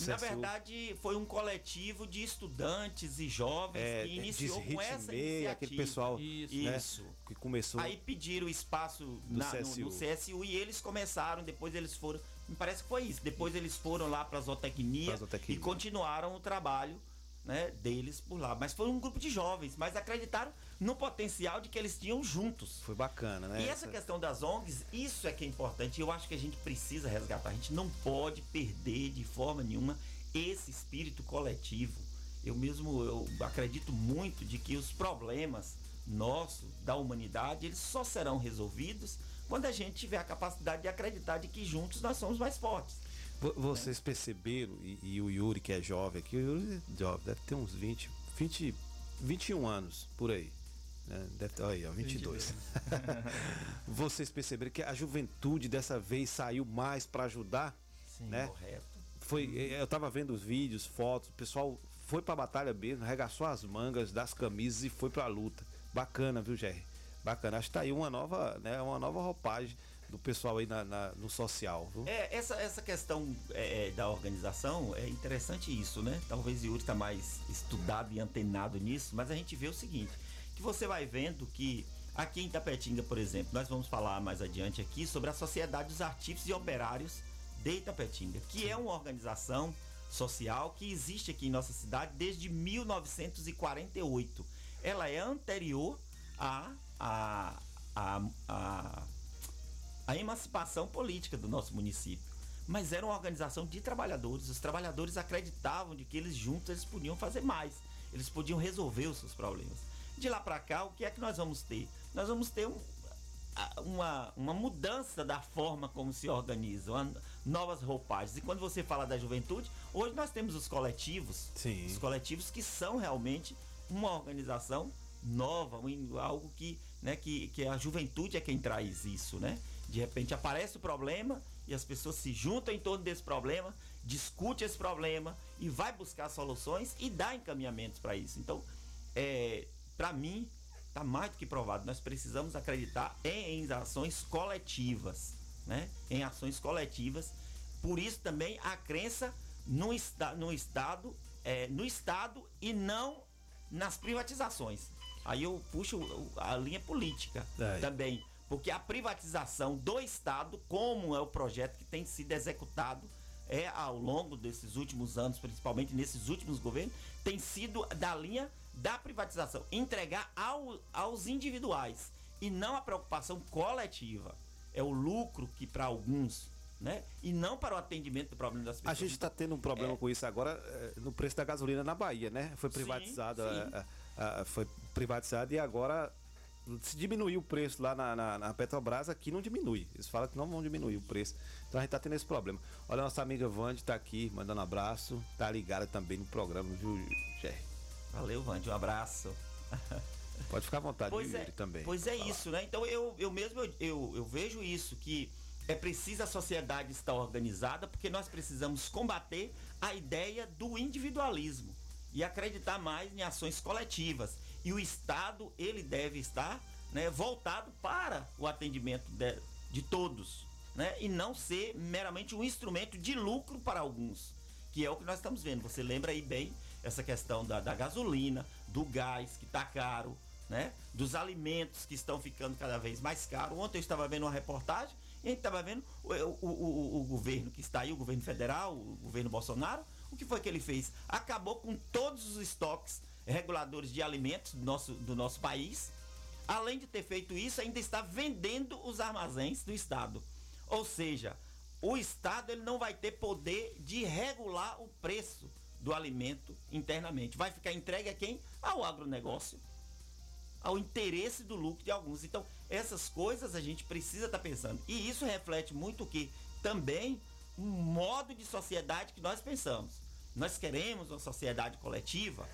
Na verdade, foi um coletivo de estudantes e jovens É, que iniciou com essa ritmei, iniciativa. aquele pessoal, Isso. né, Isso. que começou. Aí pediram espaço na- no, CSU. no CSU e eles começaram, depois eles foram. Me parece que foi isso. Depois eles foram lá para a zootecnia, zootecnia. e continuaram o trabalho né, deles por lá. Mas foi um grupo de jovens, mas acreditaram no potencial de que eles tinham juntos. Foi bacana, né? E essa questão das ONGs, isso é que é importante. Eu acho que a gente precisa resgatar. A gente não pode perder de forma nenhuma esse espírito coletivo. Eu mesmo eu acredito muito de que os problemas nossos, da humanidade, eles só serão resolvidos quando a gente tiver a capacidade de acreditar de que juntos nós somos mais fortes. Vo- Vocês perceberam, e, e o Yuri, que é jovem aqui, o Yuri é jovem, deve ter uns 20, 20 21 anos por aí. Né? Deve olha aí, ó, 22. Vocês perceberam que a juventude dessa vez saiu mais para ajudar? né? Correto. Foi, eh, eu tava vendo os vídeos, fotos, o pessoal foi pra batalha mesmo, arregaçou as mangas das camisas e foi pra luta. Bacana, viu, Jerry? Bacana. Acho que tá aí uma nova, né, uma nova roupagem do pessoal aí na, na- no social, viu? É, essa, essa questão é, da organização é interessante isso, né? Talvez Yuri está mais estudado e antenado nisso, mas a gente vê o seguinte, que você vai vendo que aqui em Itapetinga, por exemplo, nós vamos falar mais adiante aqui sobre a Sociedade dos Artífices e Operários de Itapetinga, que é uma organização social que existe aqui em nossa cidade desde 1948. Ela é anterior à, à, à, à emancipação política do nosso município. Mas era uma organização de trabalhadores. Os trabalhadores acreditavam de que eles juntos eles podiam fazer mais. Eles podiam resolver os seus problemas. De lá para cá, o que é que nós vamos ter? Nós vamos ter um- uma, uma mudança da forma como se organizam, novas roupagens. E quando você fala da juventude, hoje nós temos os coletivos. Sim. Os coletivos que são realmente uma organização nova, algo que, né, que, que a juventude é quem traz isso, né? De repente aparece o problema e as pessoas se juntam em torno desse problema, discute esse problema e vai buscar soluções e dá encaminhamentos para isso. Então, é, para mim, tá mais do que provado. Nós precisamos acreditar em, em ações coletivas, né? Em ações coletivas. Por isso também a crença no, esta, no Estado, é, no Estado e não nas privatizações. Aí eu puxo a linha política É. também. Porque a privatização do Estado, como é o projeto que tem sido executado é, ao longo desses últimos anos, principalmente nesses últimos governos, tem sido da linha da privatização. Entregar ao, aos individuais e não a preocupação coletiva. É o lucro que para alguns, né? E não para o atendimento do problema das A pessoas. gente está tendo um problema com isso agora eh, no preço da gasolina na Bahia, né? Foi privatizado, sim. eh, eh, foi privatizado e agora se diminuiu o preço lá na, na- na Petrobras, aqui não diminui. Eles falam que não vão diminuir o preço. Então a gente está tendo esse problema. Olha, nossa amiga Vande está aqui, mandando um abraço. Tá ligada também no programa, viu, Jerry? Valeu, Vande, um abraço. Pode ficar à vontade, Pois é, também. Pois é Fala. isso, né? Então eu, eu mesmo eu, eu, eu vejo isso, que é preciso a sociedade estar organizada, porque nós precisamos combater a ideia do individualismo e acreditar mais em ações coletivas. E o Estado, ele deve estar né, voltado para o atendimento de, de todos, né? E não ser meramente um instrumento de lucro para alguns, que é o que nós estamos vendo. Você lembra aí bem essa questão da, da gasolina, do gás que está caro, né? Dos alimentos que estão ficando cada vez mais caros. Ontem eu estava vendo uma reportagem e a gente estava vendo o, o, o, o governo que está aí, o governo federal, o governo Bolsonaro, o que foi que ele fez? Acabou com todos os estoques reguladores de alimentos do nosso, do nosso país. Além de ter feito isso, ainda está vendendo os armazéns do Estado. Ou seja, o Estado ele não vai ter poder de regular o preço do alimento internamente. Vai ficar entregue a quem? Ao agronegócio ao interesse do lucro de alguns. Então, essas coisas a gente precisa estar pensando. E isso reflete muito o que? Também um modo de sociedade que nós pensamos. Nós queremos uma sociedade coletiva.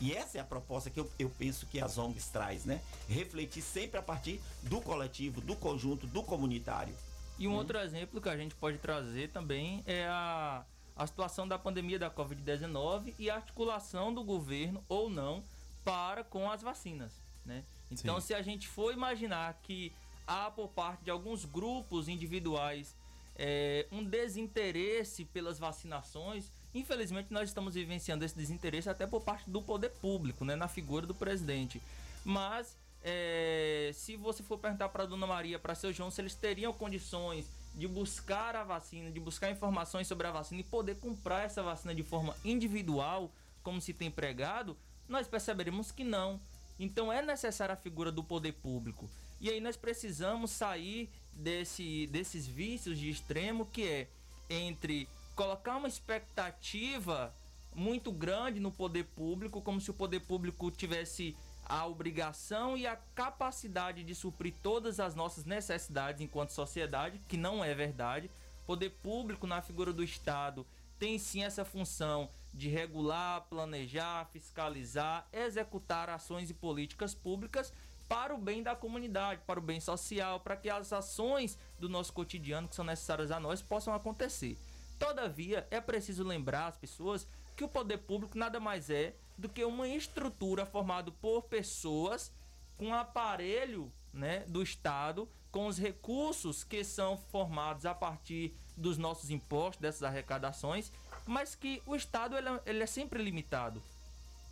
E essa é a proposta que eu, eu penso que as ONGs traz, né? Refletir sempre a partir do coletivo, do conjunto, do comunitário. E um outro exemplo que a gente pode trazer também é a, a situação da pandemia da Covid-19 e a articulação do governo ou não para com as vacinas. Né? Então, Sim. se a gente for imaginar que há por parte de alguns grupos individuais é, um desinteresse pelas vacinações, infelizmente nós estamos vivenciando esse desinteresse até por parte do poder público, né, na figura do presidente. Mas é, se você for perguntar para Dona Maria, para seu João, se eles teriam condições de buscar a vacina, de buscar informações sobre a vacina e poder comprar essa vacina de forma individual, como se tem pregado, nós perceberemos que não. Então é necessária a figura do poder público. E aí nós precisamos sair desse, desses vícios de extremo que é entre colocar uma expectativa muito grande no poder público, como se o poder público tivesse a obrigação e a capacidade de suprir todas as nossas necessidades enquanto sociedade, que não é verdade. Poder público, na figura do Estado, tem sim essa função de regular, planejar, fiscalizar, executar ações e políticas públicas para o bem da comunidade, para o bem social, para que as ações do nosso cotidiano que são necessárias a nós possam acontecer. Todavia, é preciso lembrar as pessoas que o poder público nada mais é do que uma estrutura formada por pessoas com aparelho né, do Estado, com os recursos que são formados a partir dos nossos impostos, dessas arrecadações, mas que o Estado ele, é- ele é sempre limitado.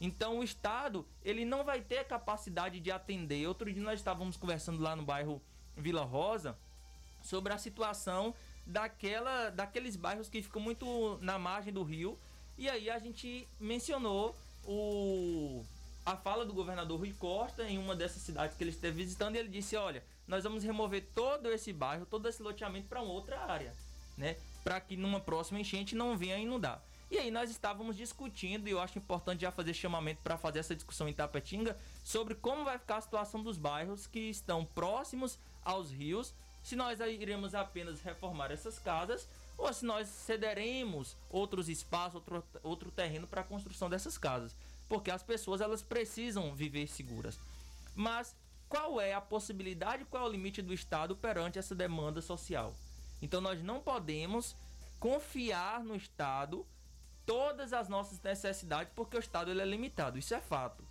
Então o Estado ele não vai ter a capacidade de atender. Outro dia nós estávamos conversando lá no bairro Vila Rosa sobre a situação daquela, daqueles bairros que ficam muito na margem do rio. E aí a gente mencionou o, a fala do governador Rui Costa em uma dessas cidades que ele esteve visitando. E ele disse: Olha, nós vamos remover todo esse bairro, todo esse loteamento para outra área, né? Para que numa próxima enchente não venha inundar. E aí nós estávamos discutindo, e eu acho importante já fazer chamamento para fazer essa discussão em Tapetinga, sobre como vai ficar a situação dos bairros que estão próximos aos rios, se nós iremos apenas reformar essas casas, ou se nós cederemos outros espaços, outro, outro terreno para a construção dessas casas. Porque as pessoas elas precisam viver seguras. Mas qual é a possibilidade, qual é o limite do Estado perante essa demanda social? Então nós não podemos confiar no Estado todas as nossas necessidades, porque o Estado ele é limitado, isso é fato.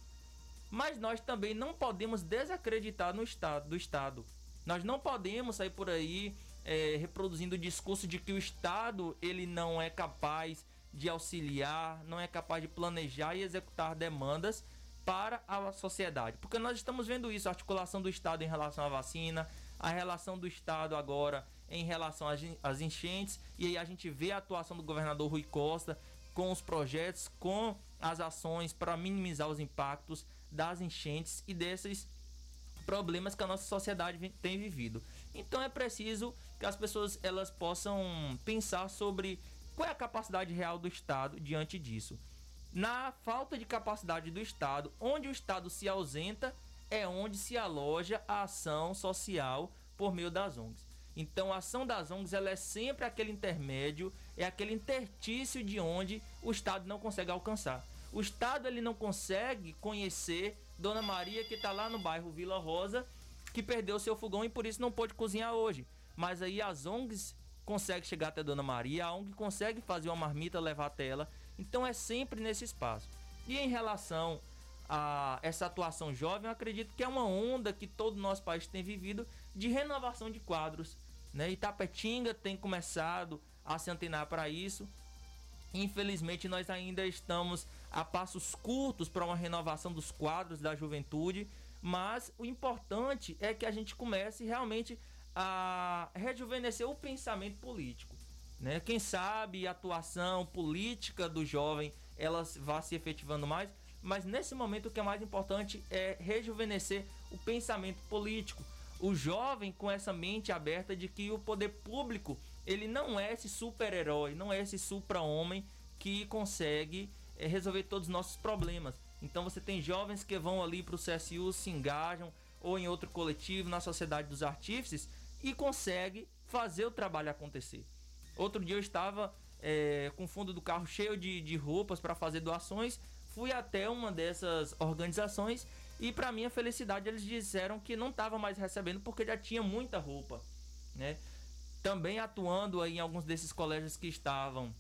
Mas nós também não podemos desacreditar no Estado, do Estado. Nós não podemos sair por aí é, reproduzindo o discurso de que o Estado ele não é capaz de auxiliar, não é capaz de planejar e executar demandas para a sociedade. Porque nós estamos vendo isso, a articulação do Estado em relação à vacina, a relação do Estado agora em relação às enchentes, e aí a gente vê a atuação do governador Rui Costa com os projetos, com as ações para minimizar os impactos das enchentes e desses problemas que a nossa sociedade tem vivido. Então é preciso que as pessoas elas possam pensar sobre qual é a capacidade real do Estado diante disso. Na falta de capacidade do Estado, onde o Estado se ausenta, é onde se aloja a ação social por meio das ONGs. Então a ação das ONGs ela é sempre aquele intermédio, é aquele intertício de onde o Estado não consegue alcançar. O Estado ele não consegue conhecer Dona Maria que está lá no bairro Vila Rosa, que perdeu seu fogão e por isso não pôde cozinhar hoje. Mas aí as ONGs conseguem chegar até Dona Maria, a ONG consegue fazer uma marmita levar até ela. Então é sempre nesse espaço. E em relação a essa atuação jovem, eu acredito que é uma onda que todo o nosso país tem vivido de renovação de quadros. Né? Itapetinga tem começado a se antenar para isso. Infelizmente, nós ainda estamos a passos curtos para uma renovação dos quadros da juventude, mas o importante é que a gente comece realmente a rejuvenescer o pensamento político. Né? Quem sabe a atuação política do jovem ela vá se efetivando mais, mas nesse momento o que é mais importante é rejuvenescer o pensamento político. O jovem com essa mente aberta de que o poder público ele não é esse super-herói, não é esse supra-homem que consegue é, resolver todos os nossos problemas. Então você tem jovens que vão ali para o CSU, se engajam ou em outro coletivo, na Sociedade dos Artífices e consegue fazer o trabalho acontecer. Outro dia eu estava é, com o fundo do carro cheio de, de roupas para fazer doações, fui até uma dessas organizações e para minha felicidade eles disseram que não estava mais recebendo porque já tinha muita roupa, né? Também atuando aí em alguns desses colégios que estavam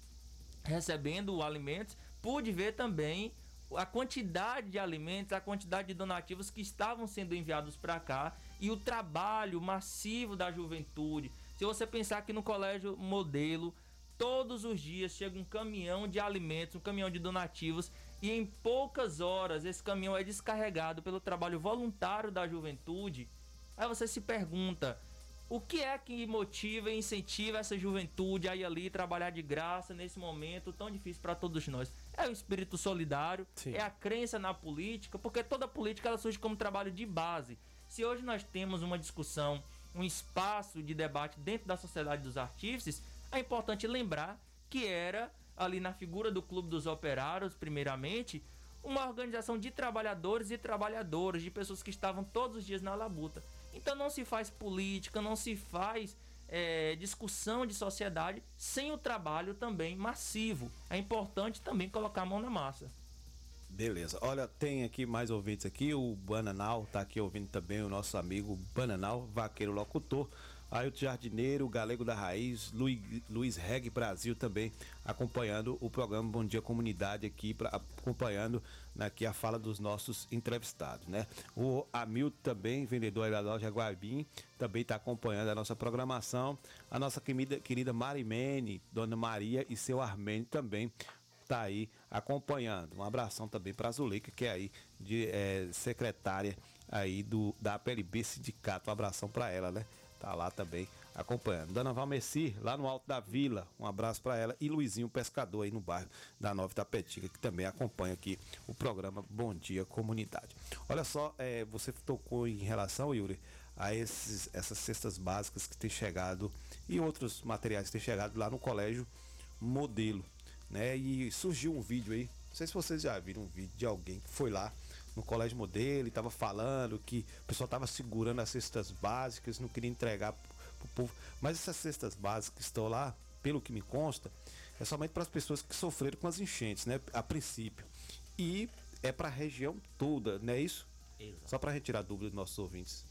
recebendo alimentos, pude ver também a quantidade de alimentos, a quantidade de donativos que estavam sendo enviados para cá e o trabalho massivo da juventude. Se você pensar que no colégio modelo, todos os dias chega um caminhão de alimentos, um caminhão de donativos e em poucas horas esse caminhão é descarregado pelo trabalho voluntário da juventude. Aí você se pergunta, o que é que motiva e incentiva essa juventude a ir ali trabalhar de graça nesse momento tão difícil para todos nós? É o espírito solidário, Sim. é a crença na política, porque toda política ela surge como trabalho de base. Se hoje nós temos uma discussão, um espaço de debate dentro da sociedade dos artífices, é importante lembrar que era ali na figura do Clube dos Operários, primeiramente, uma organização de trabalhadores e trabalhadoras, de pessoas que estavam todos os dias na labuta. Então não se faz política, não se faz é, discussão de sociedade sem o trabalho também massivo. É importante também colocar a mão na massa. Beleza. Olha, tem aqui mais ouvintes aqui. O Bananal tá aqui ouvindo também o nosso amigo Bananal, vaqueiro locutor. Ailton Jardineiro, Galego da Raiz, Luiz, Luiz Reg Brasil também acompanhando o programa Bom Dia Comunidade aqui, pra, acompanhando aqui a fala dos nossos entrevistados, né? O Hamilton também, vendedor da loja Guabim, também está acompanhando a nossa programação. A nossa querida, querida Marimene, Dona Maria e seu Armênio também tá aí acompanhando. Um abração também para a Zuleika, que é aí de é, secretária aí do da APLB Sindicato. Um abração para ela, né? tá lá também acompanhando. Dona Valmeci, lá no Alto da Vila, um abraço para ela. E Luizinho Pescador aí no bairro da Nova Itapetica, que também acompanha aqui o programa Bom Dia Comunidade. Olha só, é, você tocou em relação, Yuri, a esses, essas cestas básicas que tem chegado e outros materiais que tem chegado lá no colégio Modelo, né? E surgiu um vídeo aí, não sei se vocês já viram um vídeo de alguém que foi lá no colégio modelo e estava falando que o pessoal estava segurando as cestas básicas, não queria entregar para o povo. Mas essas cestas básicas estão lá, pelo que me consta, é somente para as pessoas que sofreram com as enchentes, né? A princípio. E é para a região toda, não é isso? Exato. Só para retirar dúvidas dos nossos ouvintes.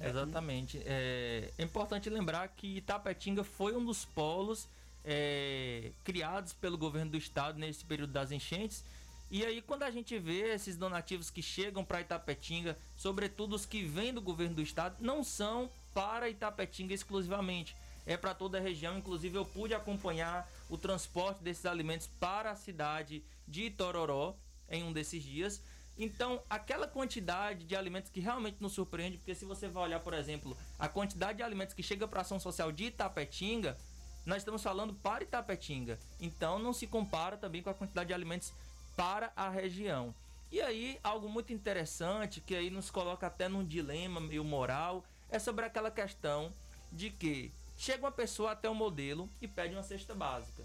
Exatamente. É, é, importante lembrar que Itapetinga foi um dos polos é, criados pelo governo do estado nesse período das enchentes e aí, quando a gente vê esses donativos que chegam para Itapetinga, sobretudo os que vêm do governo do estado, não são para Itapetinga exclusivamente. é para toda a região. Inclusive, eu pude acompanhar o transporte desses alimentos para a cidade de Itororó em um desses dias. Então, aquela quantidade de alimentos que realmente nos surpreende, porque se você vai olhar, por exemplo, a quantidade de alimentos que chega para a ação social de Itapetinga, nós estamos falando para Itapetinga. Então, não se compara também com a quantidade de alimentos para a região. E aí, algo muito interessante, que aí nos coloca até num dilema meio moral, é sobre aquela questão de que chega uma pessoa até o modelo e pede uma cesta básica.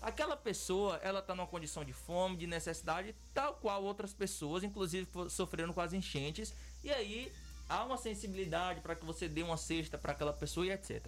Aquela pessoa, ela está numa condição de fome, de necessidade, tal qual outras pessoas, inclusive sofreram com as enchentes, e aí há uma sensibilidade para que você dê uma cesta para aquela pessoa e etc.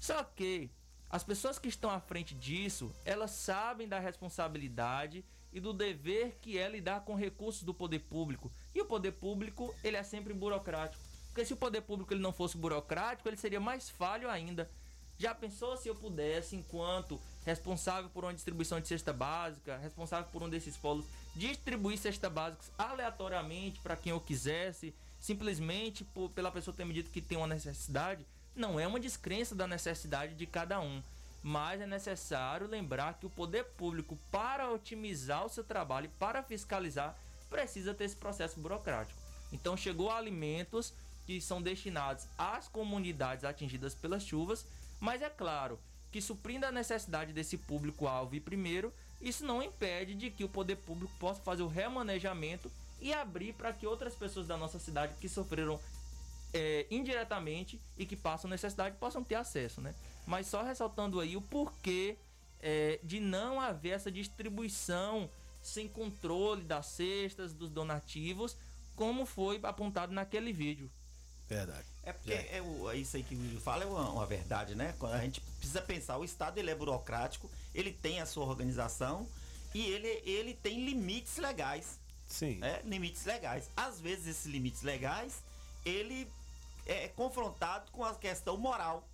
Só que as pessoas que estão à frente disso, elas sabem da responsabilidade e do dever que é lidar com recursos do poder público. E o poder público, ele é sempre burocrático. Porque se o poder público ele não fosse burocrático, ele seria mais falho ainda. Já pensou se eu pudesse, enquanto responsável por uma distribuição de cesta básica, responsável por um desses polos, distribuir cestas básicas aleatoriamente para quem eu quisesse, simplesmente por, pela pessoa ter me dito que tem uma necessidade? Não é uma descrença da necessidade de cada um mas é necessário lembrar que o poder público, para otimizar o seu trabalho e para fiscalizar, precisa ter esse processo burocrático. Então, chegou alimentos que são destinados às comunidades atingidas pelas chuvas, mas é claro que suprindo a necessidade desse público-alvo e primeiro, isso não impede de que o poder público possa fazer o remanejamento e abrir para que outras pessoas da nossa cidade que sofreram é, indiretamente e que passam necessidade possam ter acesso, né? Mas só ressaltando aí o porquê é, de não haver essa distribuição sem controle das cestas, dos donativos, como foi apontado naquele vídeo. Verdade. É porque é. É, isso aí que o William fala é uma, uma, verdade, né? Quando a gente precisa pensar, o Estado ele é burocrático, ele tem a sua organização e ele, ele tem limites legais. Sim. Né? Limites legais. Às vezes esses limites legais, ele é confrontado com a questão moral.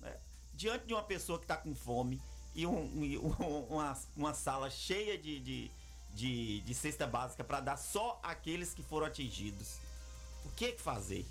Né? Diante de uma pessoa que está com fome e um, um, uma, uma sala cheia de, de, de, de cesta básica para dar só aqueles que foram atingidos, o que, que fazer?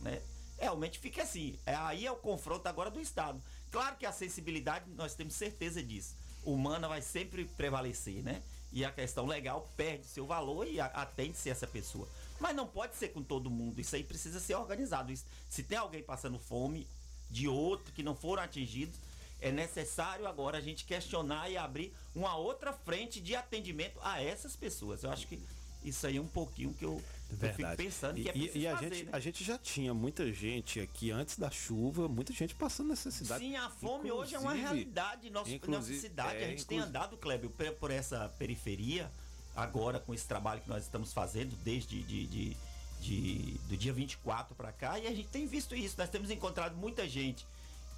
Né? Realmente fica assim. É, aí é o confronto agora do Estado. Claro que a sensibilidade, nós temos certeza disso. Humana vai sempre prevalecer, né? E a questão legal perde seu valor e atende-se essa pessoa. Mas não pode ser com todo mundo. Isso aí precisa ser organizado. Se tem alguém passando fome de outro que não foram atingidos, é necessário agora a gente questionar e abrir uma outra frente de atendimento a essas pessoas. Eu acho que isso aí é um pouquinho que eu, eu fico pensando que é e, e a fazer, gente né? a gente já tinha muita gente aqui antes da chuva, muita gente passando necessidade. Sim, a fome hoje é uma realidade nossa, nossa cidade. É, a gente tem andado, Kleber, por essa periferia agora com esse trabalho que nós estamos fazendo desde de, de, de do dia 24 para cá e a gente tem visto isso. Nós temos encontrado muita gente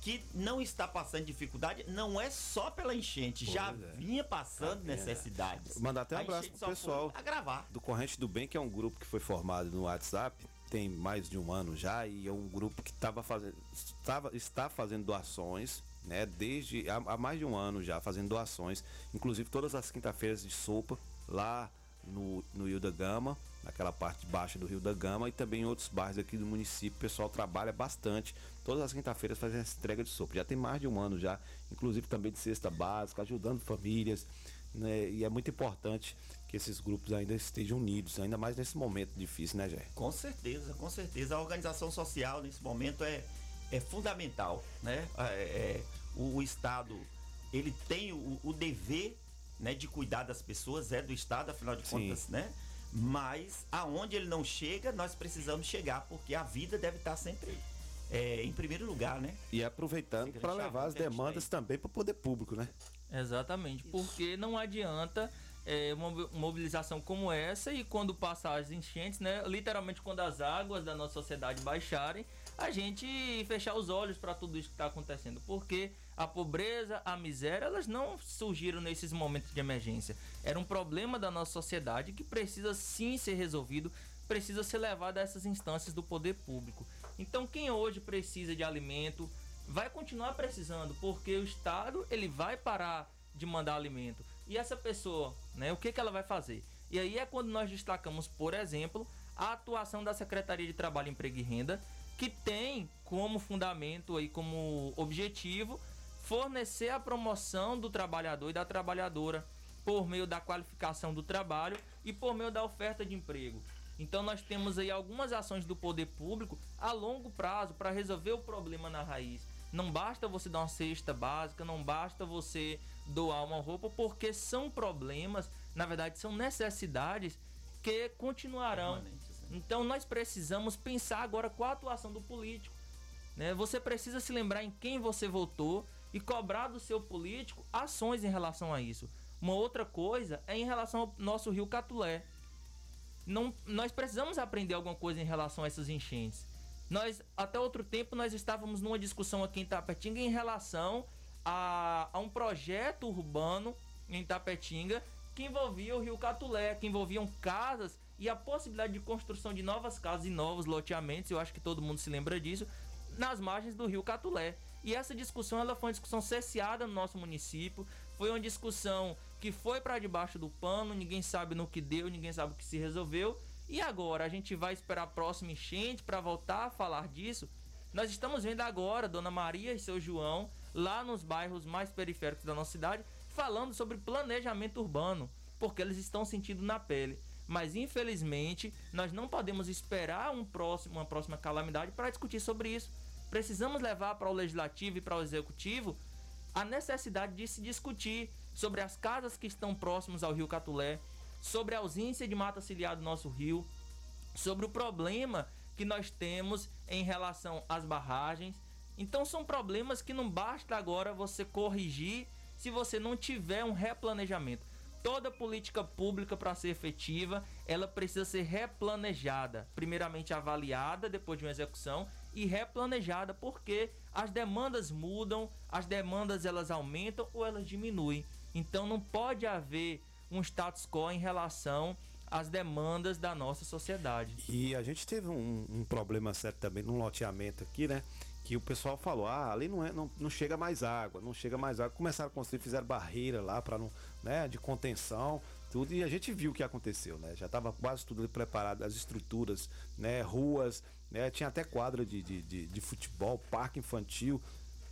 que não está passando dificuldade, não é só pela enchente, pois já é. vinha passando é. necessidades. Mandar até um abraço pro pessoal do Corrente do Bem, que é um grupo que foi formado no WhatsApp, tem mais de um ano já, e é um grupo que estava fazendo, estava, está fazendo doações né, desde há, há, mais de um ano já fazendo doações, inclusive todas as quinta-feiras de sopa lá no, no Rio da Gama, naquela parte baixa do Rio da Gama e também em outros bairros aqui do município. O pessoal trabalha bastante. Todas as quinta-feiras fazendo essa entrega de sopa. Já tem mais de um ano já, inclusive também de cesta básica, ajudando famílias. Né? E é muito importante que esses grupos ainda estejam unidos, ainda mais nesse momento difícil, né, Jé? Com certeza, com certeza. A organização social nesse momento é, é fundamental, né? É, é, o, o, Estado ele tem o, o dever né, de cuidar das pessoas, é do Estado, afinal de contas, Sim. né? Mas aonde ele não chega, nós precisamos chegar, porque a vida deve estar sempre é, em primeiro lugar, né? E aproveitando para levar as demandas também para o poder público, né? Exatamente, Isso. porque não adianta é, uma mobilização como essa e quando passar as enchentes, né? Literalmente quando as águas da nossa sociedade baixarem, a gente fechar os olhos para tudo isso que está acontecendo, porque a pobreza, a miséria, elas não surgiram nesses momentos de emergência. Era um problema da nossa sociedade que precisa sim ser resolvido, precisa ser levado a essas instâncias do poder público. Então, quem hoje precisa de alimento vai continuar precisando, porque o Estado ele vai parar de mandar alimento. E essa pessoa, né, o que, que ela vai fazer? E aí é quando nós destacamos, por exemplo, a atuação da Secretaria de Trabalho, Emprego e Renda que tem como fundamento aí como objetivo fornecer a promoção do trabalhador e da trabalhadora por meio da qualificação do trabalho e por meio da oferta de emprego. Então nós temos aí algumas ações do poder público a longo prazo para resolver o problema na raiz. Não basta você dar uma cesta básica, não basta você doar uma roupa, porque são problemas, na verdade, são necessidades que continuarão. Então nós precisamos pensar agora qual a atuação do político. Né? Você precisa se lembrar em quem você votou e cobrar do seu político ações em relação a isso. Uma outra coisa é em relação ao nosso rio Catulé. Não, nós precisamos aprender alguma coisa em relação a essas enchentes. Nós, até outro tempo, nós estávamos numa discussão aqui em Tapetinga em relação a, a um projeto urbano em Tapetinga que envolvia o rio Catulé, que envolviam casas e a possibilidade de construção de novas casas e novos loteamentos, eu acho que todo mundo se lembra disso, nas margens do rio Catulé. E essa discussão ela foi uma discussão cesseada no nosso município, foi uma discussão que foi para debaixo do pano, ninguém sabe no que deu, ninguém sabe o que se resolveu. E agora a gente vai esperar a próxima enchente para voltar a falar disso? Nós estamos vendo agora Dona Maria e seu João lá nos bairros mais periféricos da nossa cidade falando sobre planejamento urbano, porque eles estão sentindo na pele. Mas infelizmente, nós não podemos esperar um próximo, uma próxima calamidade para discutir sobre isso. Precisamos levar para o legislativo e para o executivo a necessidade de se discutir sobre as casas que estão próximas ao rio Catulé, sobre a ausência de mata ciliar do nosso rio, sobre o problema que nós temos em relação às barragens. Então são problemas que não basta agora você corrigir se você não tiver um replanejamento. Toda política pública para ser efetiva, ela precisa ser replanejada, primeiramente avaliada depois de uma execução e replanejada, porque as demandas mudam, as demandas elas aumentam ou elas diminuem. Então não pode haver um status quo em relação às demandas da nossa sociedade. E a gente teve um, um problema sério também no loteamento aqui, né? que o pessoal falou, ah, ali não, é, não, não chega mais água, não chega mais água. Começaram a construir, fizeram barreira lá para não, né, de contenção, tudo, e a gente viu o que aconteceu, né? Já estava quase tudo preparado, as estruturas, né, ruas, né, tinha até quadra de, de, de, de futebol, parque infantil,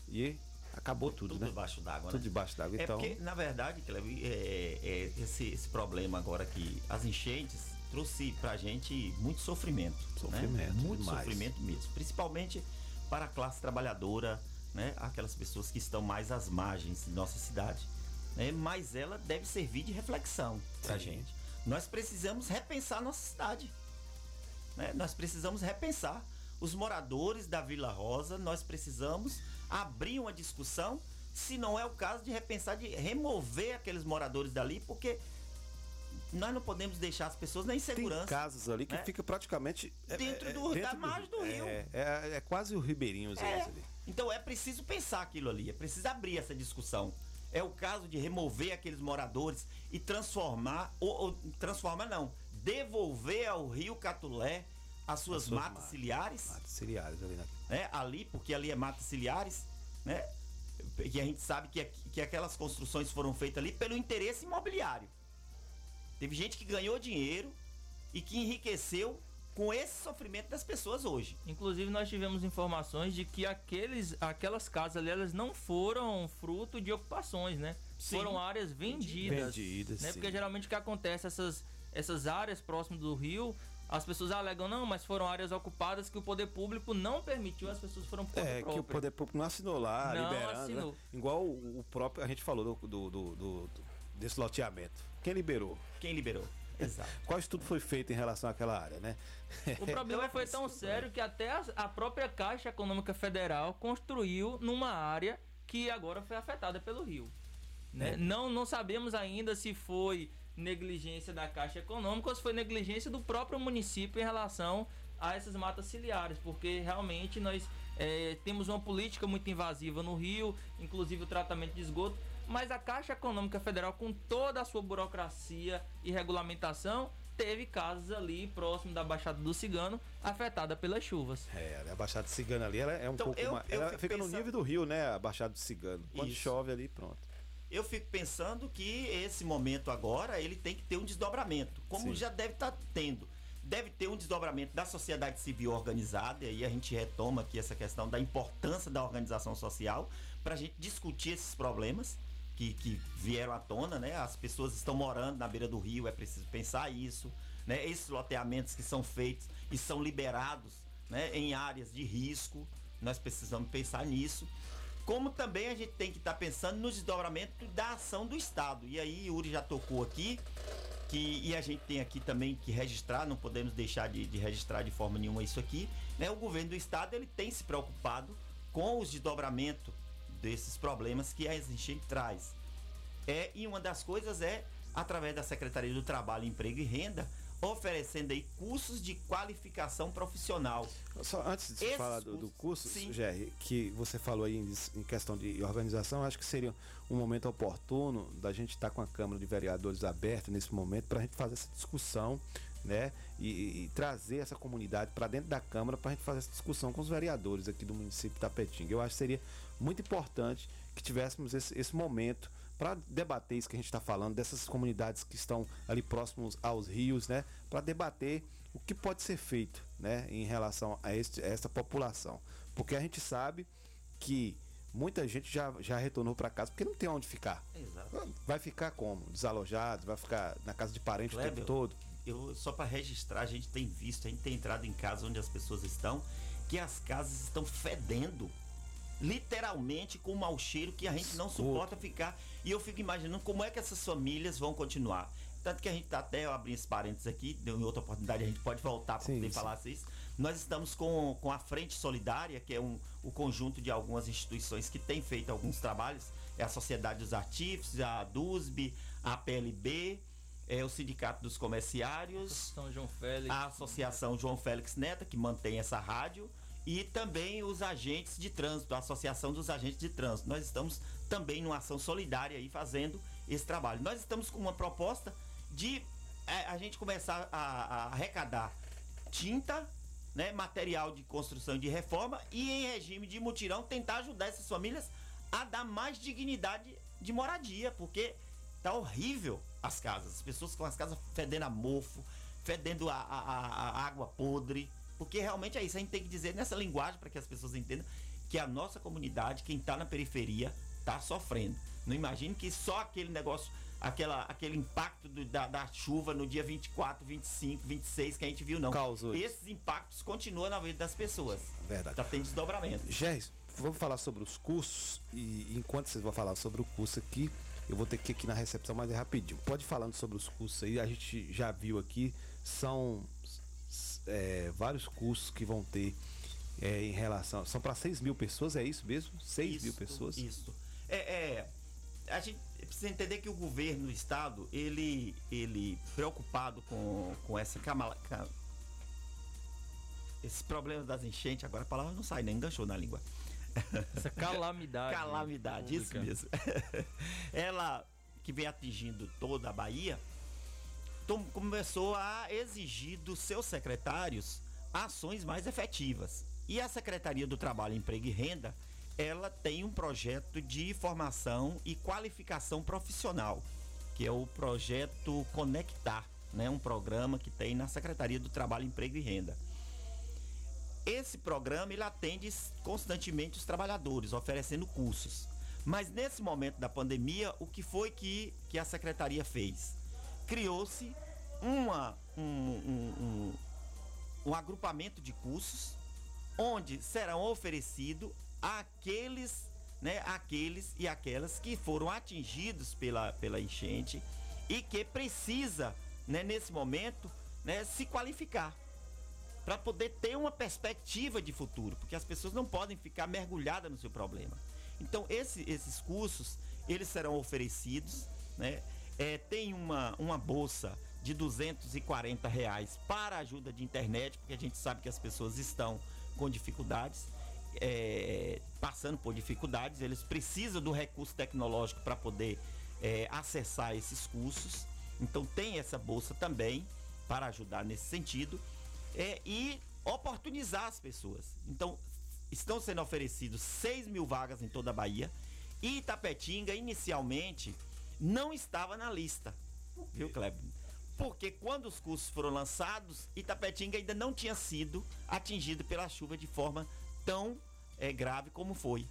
e acabou tudo, tudo né? debaixo d'água, Tudo né? debaixo d'água, É então... porque, na verdade, Cleber, é, é, esse, esse problema agora que as enchentes trouxe pra gente muito sofrimento. Sofrimento, né? Muito demais. sofrimento mesmo. Principalmente para a classe trabalhadora, né? Aquelas pessoas que estão mais às margens de nossa cidade. Né? Mas ela deve servir de reflexão pra gente. Nós precisamos repensar nossa cidade. Né? Nós precisamos repensar. Os moradores da Vila Rosa, nós precisamos abrir uma discussão, se não é o caso de repensar, de remover aqueles moradores dali, porque nós não podemos deixar as pessoas na insegurança. Tem casas ali que né? fica praticamente é, Dentro é, do- da dentro margem do rio. É, é, é quase o Ribeirinhos É. ali. Então é preciso pensar aquilo ali, é preciso abrir essa discussão. É o caso de remover aqueles moradores e transformar, ou, ou transformar não, devolver ao Rio Catulé as suas, As suas matas matas. ciliares. Matas ciliares ali, né? né? Ali, porque ali é matas ciliares, né? E a gente sabe que, que aquelas construções foram feitas ali pelo interesse imobiliário. Teve gente que ganhou dinheiro e que enriqueceu com esse sofrimento das pessoas hoje. Inclusive nós tivemos informações de que aqueles, aquelas casas ali elas não foram fruto de ocupações, né? Sim. Foram áreas vendidas. Vendidas, né? sim. Porque geralmente o que acontece essas essas áreas próximas do rio, as pessoas alegam não, mas foram áreas ocupadas que o poder público não permitiu, as pessoas foram por É, que o própria. poder público não assinou lá, Não liberando. assinou. Né? Igual o, o próprio, a gente falou do, do, do- do- do- desse loteamento. Quem liberou? Quem liberou? Exato. Qual estudo foi feito em relação àquela área, né? O problema foi tão sério que até a, a própria Caixa Econômica Federal construiu numa área que agora foi afetada pelo rio. né? É. Não, não sabemos ainda se foi negligência da Caixa Econômica ou se foi negligência do próprio município em relação a essas matas ciliares, porque realmente nós é, temos uma política muito invasiva no rio, inclusive o tratamento de esgoto, mas a Caixa Econômica Federal, com toda a sua burocracia e regulamentação, teve casas ali próximo da Baixada do Cigano afetada pelas chuvas. É, a Baixada Cigana ali ela é um Então, pouco eu- mais. eu Ela fica no pensando- nível do rio, né? A Baixada do Cigano. Quando Isso. chove ali, pronto. Eu fico pensando que esse momento agora ele tem que ter um desdobramento, como Sim. já deve estar tendo. deve ter um desdobramento da sociedade civil organizada, e aí a gente retoma aqui essa questão da importância da organização social para a gente discutir esses problemas que, que vieram à tona, né? As pessoas estão morando na beira do rio, é preciso pensar isso, né? Esses loteamentos que são feitos e são liberados, né? Em áreas de risco, nós precisamos pensar nisso. Como também a gente tem que estar tá pensando no desdobramento da ação do Estado. E aí, Yuri já tocou aqui, que, e a gente tem aqui também que registrar, não podemos deixar de, de registrar de forma nenhuma isso aqui. Né? O governo do Estado ele tem se preocupado com os desdobramentos desses problemas que a enchente traz. É, e uma das coisas é, através da Secretaria do Trabalho, Emprego e Renda, oferecendo aí cursos de qualificação profissional. Só antes de Esses falar do, do curso, Jerry, que você falou aí em, em, questão de organização, acho que seria um momento oportuno da gente estar tá com a Câmara de Vereadores aberta nesse momento para a gente fazer essa discussão, né? E, e trazer essa comunidade para dentro da Câmara para a gente fazer essa discussão com os vereadores aqui do município de Tapetinga. Eu acho que seria muito importante que tivéssemos esse, esse momento para debater isso que a gente está falando, dessas comunidades que estão ali próximos aos rios, né? Para debater o que pode ser feito, né? Em relação a, este, a essa população. Porque a gente sabe que muita gente já, já retornou para casa porque não tem onde ficar. Exato. Vai ficar como? Desalojado, vai ficar na casa de parente o tempo todo. Eu, só para registrar, a gente tem visto, a gente tem entrado em casa onde as pessoas estão, que as casas estão fedendo literalmente com um mau cheiro que a gente não suporta ficar. E eu fico imaginando como é que essas famílias vão continuar. Tanto que a gente tá até, eu abri esse parênteses aqui, em outra oportunidade a gente pode voltar para poder sim. falar isso. Nós estamos com, com a Frente Solidária, que é um, o conjunto de algumas instituições que tem feito alguns trabalhos. É a Sociedade dos Artífices, a DUSB, a PLB, é o Sindicato dos Comerciários, a Associação João Félix Neta, que mantém essa rádio, e também os agentes de trânsito, a Associação dos Agentes de Trânsito. Nós estamos também numa ação solidária aí fazendo esse trabalho. Nós estamos com uma proposta de é, a gente começar a, a, arrecadar tinta, né, material de construção de reforma e em regime de mutirão tentar ajudar essas famílias a dar mais dignidade de moradia, porque tá horrível as casas, as pessoas com as casas fedendo a mofo, fedendo a, a, a água podre, porque realmente é isso, a gente tem que dizer nessa linguagem para que as pessoas entendam que a nossa comunidade, quem está na periferia, está sofrendo. Não imagine que só aquele negócio, aquela, aquele impacto do, da, da, chuva no dia 24, 25, 26 que a gente viu, não. Causou Esses impactos continuam na vida das pessoas. Verdade. Tá tendo desdobramento. Gés, vamos falar sobre os cursos e enquanto vocês vão falar sobre o curso aqui, eu vou ter que ir aqui na recepção, mas é rapidinho. Pode falando sobre os cursos aí, a gente já viu aqui, são é, vários cursos que vão ter é, em relação. São para 6 mil pessoas, é isso mesmo? 6 mil pessoas? Isso. É, é, a gente precisa entender que o governo do estado, ele, ele preocupado com, com essa camala, cam, esses problemas das enchentes, agora a palavra não sai, nem enganchou na língua. Essa calamidade. calamidade, pública. isso mesmo. Ela que vem atingindo toda a Bahia, começou a exigir dos seus secretários ações mais efetivas. E a Secretaria do Trabalho, Emprego e Renda, ela tem um projeto de formação e qualificação profissional, que é o projeto Conectar, né? um programa que tem na Secretaria do Trabalho, Emprego e Renda. Esse programa ele atende constantemente os trabalhadores, oferecendo cursos. Mas nesse momento da pandemia, o que foi que, que a secretaria fez? Criou-se uma, um, um, um, um agrupamento de cursos onde serão oferecidos aqueles, né, aqueles e aquelas que foram atingidos pela, pela enchente e que precisa, né, nesse momento, né, se qualificar para poder ter uma perspectiva de futuro, porque as pessoas não podem ficar mergulhadas no seu problema. Então, esse, esses cursos, eles serão oferecidos, né? É, tem uma, uma bolsa de 240 reais para ajuda de internet, porque a gente sabe que as pessoas estão com dificuldades, é, passando por dificuldades, eles precisam do recurso tecnológico para poder é, acessar esses cursos. Então tem essa bolsa também para ajudar nesse sentido é, e oportunizar as pessoas. Então estão sendo oferecidos 6 mil vagas em toda a Bahia e Itapetinga inicialmente não estava na lista. Viu, Kleber? Porque quando os cursos foram lançados, Itapetinga ainda não tinha sido atingido pela chuva de forma tão é, grave como foi.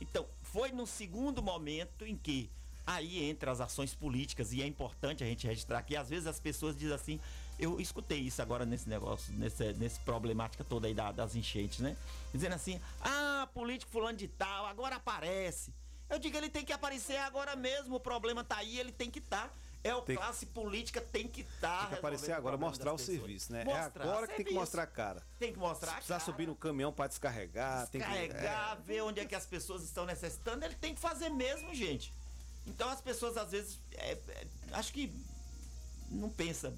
Então, foi no segundo momento em que aí entra as ações políticas e é importante a gente registrar que às vezes as pessoas dizem assim, eu escutei isso agora nesse negócio, nesse, nesse problemática toda aí da, das enchentes, né? Dizendo assim, ah, político fulano de tal, agora aparece. Eu digo, ele tem que aparecer agora mesmo, o problema tá aí, ele tem que estar. Tá. É o tem, classe política tem que estar. Tem que aparecer agora, mostrar o serviço, né? Mostrar é agora que tem que mostrar a cara. Tem que mostrar Se precisar subir no caminhão para descarregar. Descarregar, tem que, é... ver onde é que as pessoas estão necessitando, ele tem que fazer mesmo, gente. Então as pessoas às vezes é, é, acho que não pensa,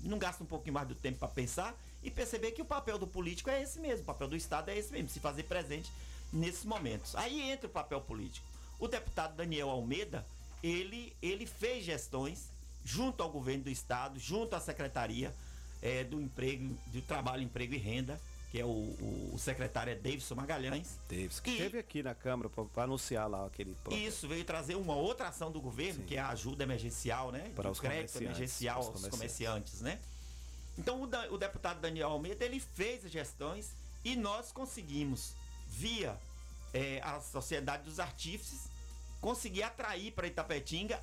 não gasta um pouquinho mais do tempo para pensar e perceber que o papel do político é esse mesmo, o papel do Estado é esse mesmo, se fazer presente nesses momentos. Aí entra o papel político. O deputado Daniel Almeida, ele, ele fez gestões junto ao governo do estado, junto à secretaria é, do emprego, do trabalho, emprego e renda, que é o, o, o secretário é Davidson Magalhães. Davidson, que esteve aqui na Câmara para anunciar lá aquele projeto. Isso, veio trazer uma outra ação do governo, Sim. que é a ajuda emergencial, né? Para os crédito emergencial aos comerciantes. comerciantes, né? Então o, da, o deputado Daniel Almeida, ele fez as gestões e nós conseguimos, via é, a Sociedade dos Artífices, conseguir atrair para Itapetinga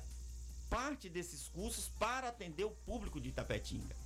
parte desses cursos para atender o público de Itapetinga.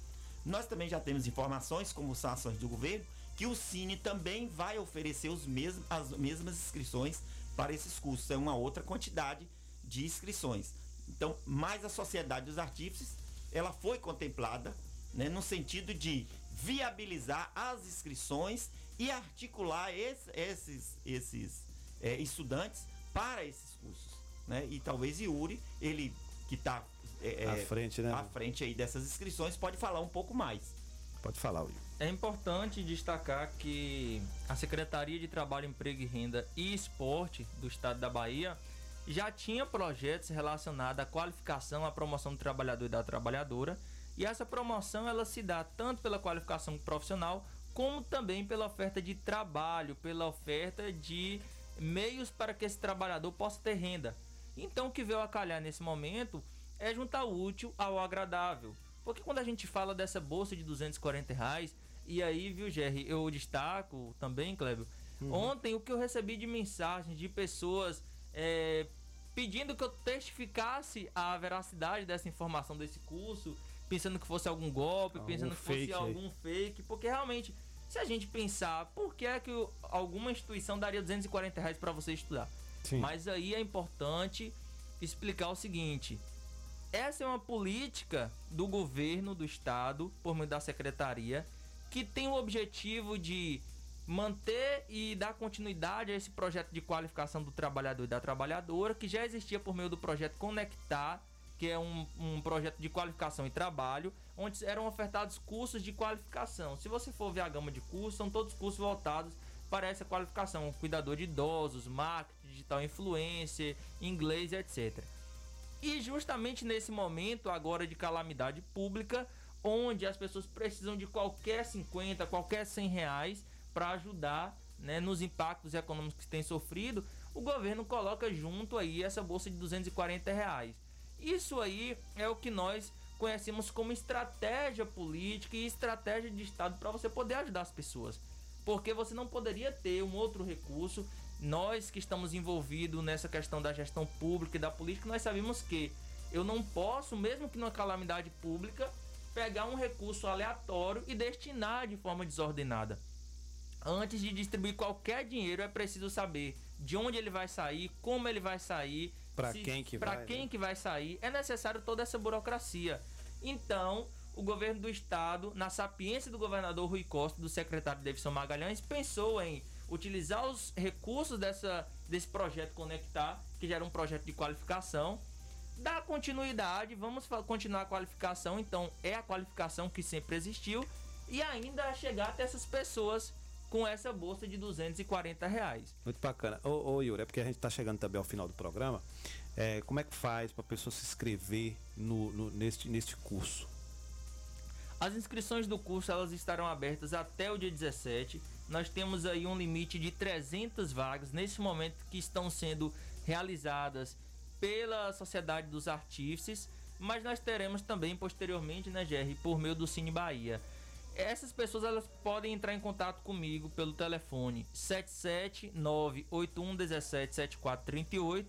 Nós também já temos informações, como são ações do governo, que o Cine também vai oferecer os mesmos, as mesmas inscrições para esses cursos. É uma outra quantidade de inscrições. Então, mais a Sociedade dos Artífices, ela foi contemplada né, no sentido de viabilizar as inscrições e articular esse, esses, esses é, estudantes para esses cursos. Né? E talvez Yuri, ele que está é, à frente, né? À frente aí dessas inscrições, pode falar um pouco mais. Pode falar, Will. É importante destacar que a Secretaria de Trabalho, Emprego e Renda e Esporte do Estado da Bahia já tinha projetos relacionados à qualificação, à promoção do trabalhador e da trabalhadora. E essa promoção ela se dá tanto pela qualificação profissional como também pela oferta de trabalho, pela oferta de meios para que esse trabalhador possa ter renda. Então o que veio a calhar nesse momento é juntar o útil ao agradável. Porque quando a gente fala dessa bolsa de 240 reais, e aí, viu, Jerry, eu destaco também, Clébio, uhum. ontem o que eu recebi de mensagens de pessoas é, pedindo que eu testificasse a veracidade dessa informação desse curso, pensando que fosse algum golpe, algum pensando que fosse algum fake, porque realmente, se a gente pensar, por que é que alguma instituição daria 240 reais para você estudar? Sim. Mas aí é importante explicar o seguinte: essa é uma política do governo do estado, por meio da secretaria, que tem o objetivo de manter e dar continuidade a esse projeto de qualificação do trabalhador e da trabalhadora, que já existia por meio do projeto Conectar, que é um, um projeto de qualificação e trabalho, onde eram ofertados cursos de qualificação. Se você for ver a gama de cursos, são todos cursos voltados para essa qualificação, cuidador de idosos, marketing digital influencer, inglês, etc. E justamente nesse momento agora de calamidade pública, onde as pessoas precisam de qualquer 50, qualquer 100 reais para ajudar né, nos impactos econômicos que têm sofrido, o governo coloca junto aí essa bolsa de 240 reais. Isso aí é o que nós conhecemos como estratégia política e estratégia de Estado para você poder ajudar as pessoas porque você não poderia ter um outro recurso. Nós que estamos envolvidos nessa questão da gestão pública e da política, nós sabemos que eu não posso, mesmo que numa calamidade pública, pegar um recurso aleatório e destinar de forma desordenada. Antes de distribuir qualquer dinheiro, é preciso saber de onde ele vai sair, como ele vai sair, para quem que vai, quem né? que vai sair. É necessário toda essa burocracia. Então, o governo do estado, na sapiência do governador Rui Costa do secretário Davidson Magalhães, pensou em utilizar os recursos dessa, desse projeto Conectar, que já era um projeto de qualificação, dar continuidade, vamos continuar a qualificação, então é a qualificação que sempre existiu, e ainda chegar até essas pessoas com essa bolsa de 240 reais. Muito bacana. Ô, ô Yuri, é porque a gente está chegando também ao final do programa. É, como é que faz para a pessoa se inscrever no, no, neste, neste curso? As inscrições do curso elas estarão abertas até o dia 17. Nós temos aí um limite de 300 vagas nesse momento que estão sendo realizadas pela Sociedade dos Artífices, mas nós teremos também posteriormente, né, GR, por meio do Cine Bahia. Essas pessoas elas podem entrar em contato comigo pelo telefone 77981177438,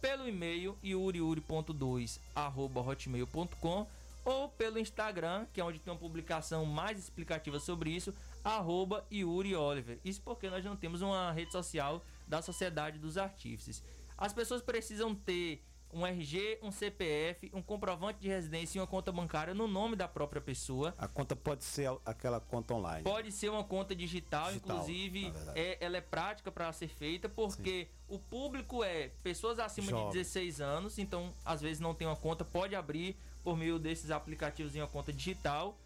pelo e-mail iuriuri.2@hotmail.com ou pelo Instagram, que é onde tem uma publicação mais explicativa sobre isso, arroba Yuri Oliver. Isso porque nós não temos uma rede social da Sociedade dos Artífices. As pessoas precisam ter um RG, um CPF, um comprovante de residência e uma conta bancária no nome da própria pessoa. A conta pode ser aquela conta online. Pode ser uma conta digital, digital inclusive é, ela é prática para ser feita porque Sim. o público é pessoas acima Jovem. de 16 anos, então às vezes não tem uma conta, pode abrir por meio desses aplicativos em uma conta digital,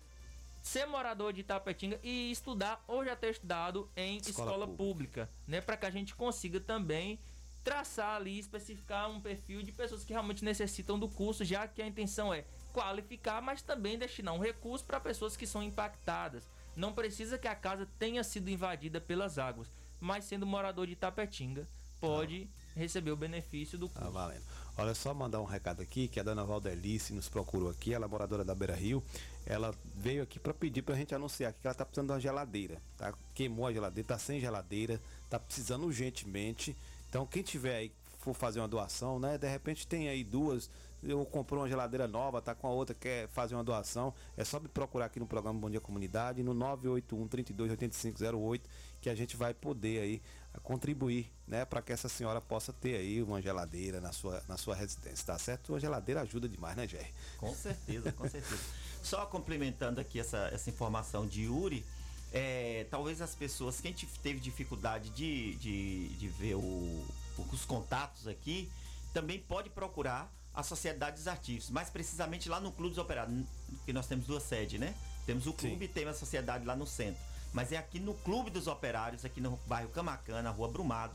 ser morador de Itapetinga e estudar ou já ter estudado em escola, escola pública. pública, né, para que a gente consiga também traçar ali, especificar um perfil de pessoas que realmente necessitam do curso, já que a intenção é qualificar, mas também destinar um recurso para pessoas que são impactadas. Não precisa que a casa tenha sido invadida pelas águas, mas sendo morador de Itapetinga, pode ah. receber o benefício do curso. Ah, valendo. Olha só mandar um recado aqui que a dona Valdelice nos procurou aqui, ela é moradora da Beira Rio. Ela veio aqui para pedir para a gente anunciar que ela tá precisando de uma geladeira, tá? Queimou a geladeira, tá sem geladeira, tá precisando urgentemente então quem tiver aí for fazer uma doação, né? De repente tem aí duas, eu comprou uma geladeira nova, tá com a outra quer fazer uma doação, é só me procurar aqui no programa Bom Dia Comunidade no 981 32 8508 que a gente vai poder aí contribuir, né, para que essa senhora possa ter aí uma geladeira na sua, na sua residência, tá certo? Uma geladeira ajuda demais, né, Jerry? Com certeza, com certeza. Só complementando aqui essa, essa informação de Yuri, é, talvez as pessoas, quem teve dificuldade de, de, de ver o, os contatos aqui, também pode procurar a Sociedade dos Artistas, mais precisamente lá no Clube dos Operários, que nós temos duas sedes, né? Temos o clube Sim. e tem a sociedade lá no centro. Mas é aqui no Clube dos Operários, aqui no bairro Camacana, Rua Brumado,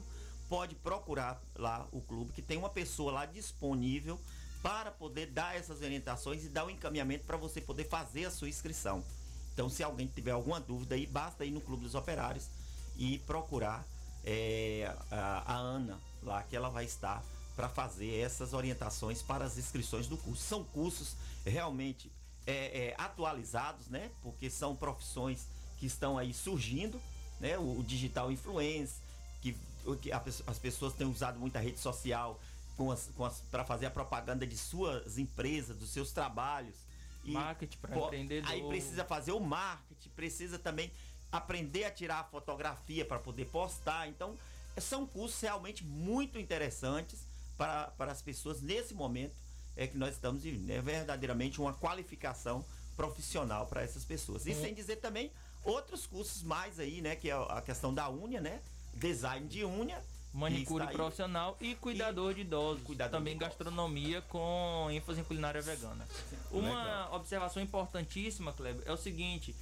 pode procurar lá o clube, que tem uma pessoa lá disponível para poder dar essas orientações e dar o encaminhamento para você poder fazer a sua inscrição. Então, se alguém tiver alguma dúvida aí, basta ir no Clube dos Operários e procurar é, a, a, Ana lá, que ela vai estar para fazer essas orientações para as inscrições do curso. São cursos realmente é, é, atualizados, né? Porque são profissões que estão aí surgindo, né? O, o digital influencer, que, que a, as pessoas têm usado muita rede social para fazer a propaganda de suas empresas, dos seus trabalhos marketing para empreendedor. Aí precisa fazer o marketing, precisa também aprender a tirar a fotografia para poder postar. Então, são cursos realmente muito interessantes para, para as pessoas nesse momento é que nós estamos vivendo. É verdadeiramente uma qualificação profissional para essas pessoas. E uhum. sem dizer também outros cursos mais aí, né? Que é a questão da unha, né? Design de unha manicure profissional e cuidador e de idosos. Cuidador também de gastronomia com ênfase em culinária vegana. Uma Legal. observação importantíssima, Kleber, é o seguinte: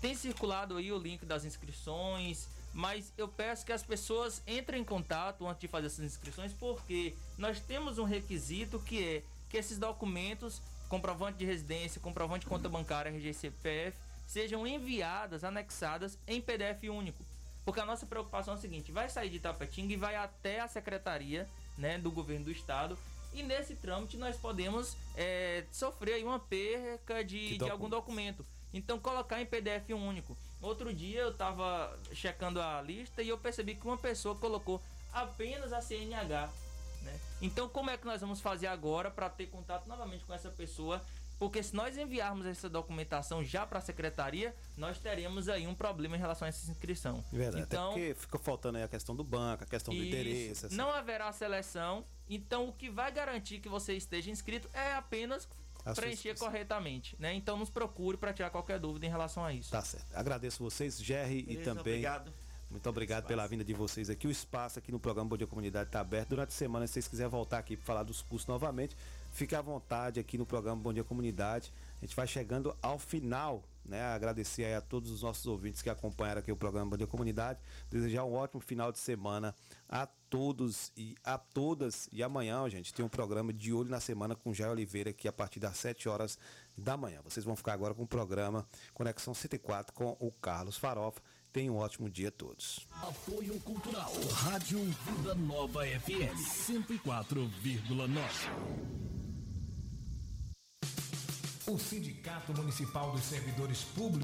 tem circulado aí o link das inscrições, mas eu peço que as pessoas entrem em contato antes de fazer essas inscrições, porque nós temos um requisito que é que esses documentos, comprovante de residência, comprovante de conta bancária, RGCPF, sejam enviadas, anexadas em PDF único. Porque a nossa preocupação é a seguinte: vai sair de Tapetinga e vai até a secretaria né, do governo do estado. E nesse trâmite nós podemos é, sofrer uma perca de, de algum documento. Então colocar em PDF único. Outro dia eu estava checando a lista e eu percebi que uma pessoa colocou apenas a CNH. Né? Então como é que nós vamos fazer agora para ter contato novamente com essa pessoa porque se nós enviarmos essa documentação já para a secretaria, nós teremos aí um problema em relação a essa inscrição. Verdade. Então, Até porque fica faltando aí a questão do banco, a questão do endereço. Assim. Não haverá seleção. Então, o que vai garantir que você esteja inscrito é apenas a preencher corretamente, né? Então nos procure para tirar qualquer dúvida em relação a isso. Tá certo. Agradeço vocês, Jerry, Beleza, e também. Obrigado. Muito obrigado pela vinda de vocês aqui. O espaço aqui no programa Bom Dia Comunidade está aberto. Durante a semana, se vocês quiserem voltar aqui para falar dos cursos novamente, Fique à vontade aqui no programa Bom Dia Comunidade. A gente vai chegando ao final, né? Agradecer a todos os nossos ouvintes que acompanharam aqui o programa Bom Dia Comunidade. Desejar um ótimo final de semana a todos e a todas. E amanhã, gente, tem um programa de olho na semana com Jair Oliveira aqui a partir das 7 horas da manhã. Vocês vão ficar agora com o programa Conexão 104 com o Carlos Farofa. Tenham um ótimo dia a todos. Apoio Cultural. Rádio Vida Nova FM 104,9. O Sindicato Municipal dos Servidores Públicos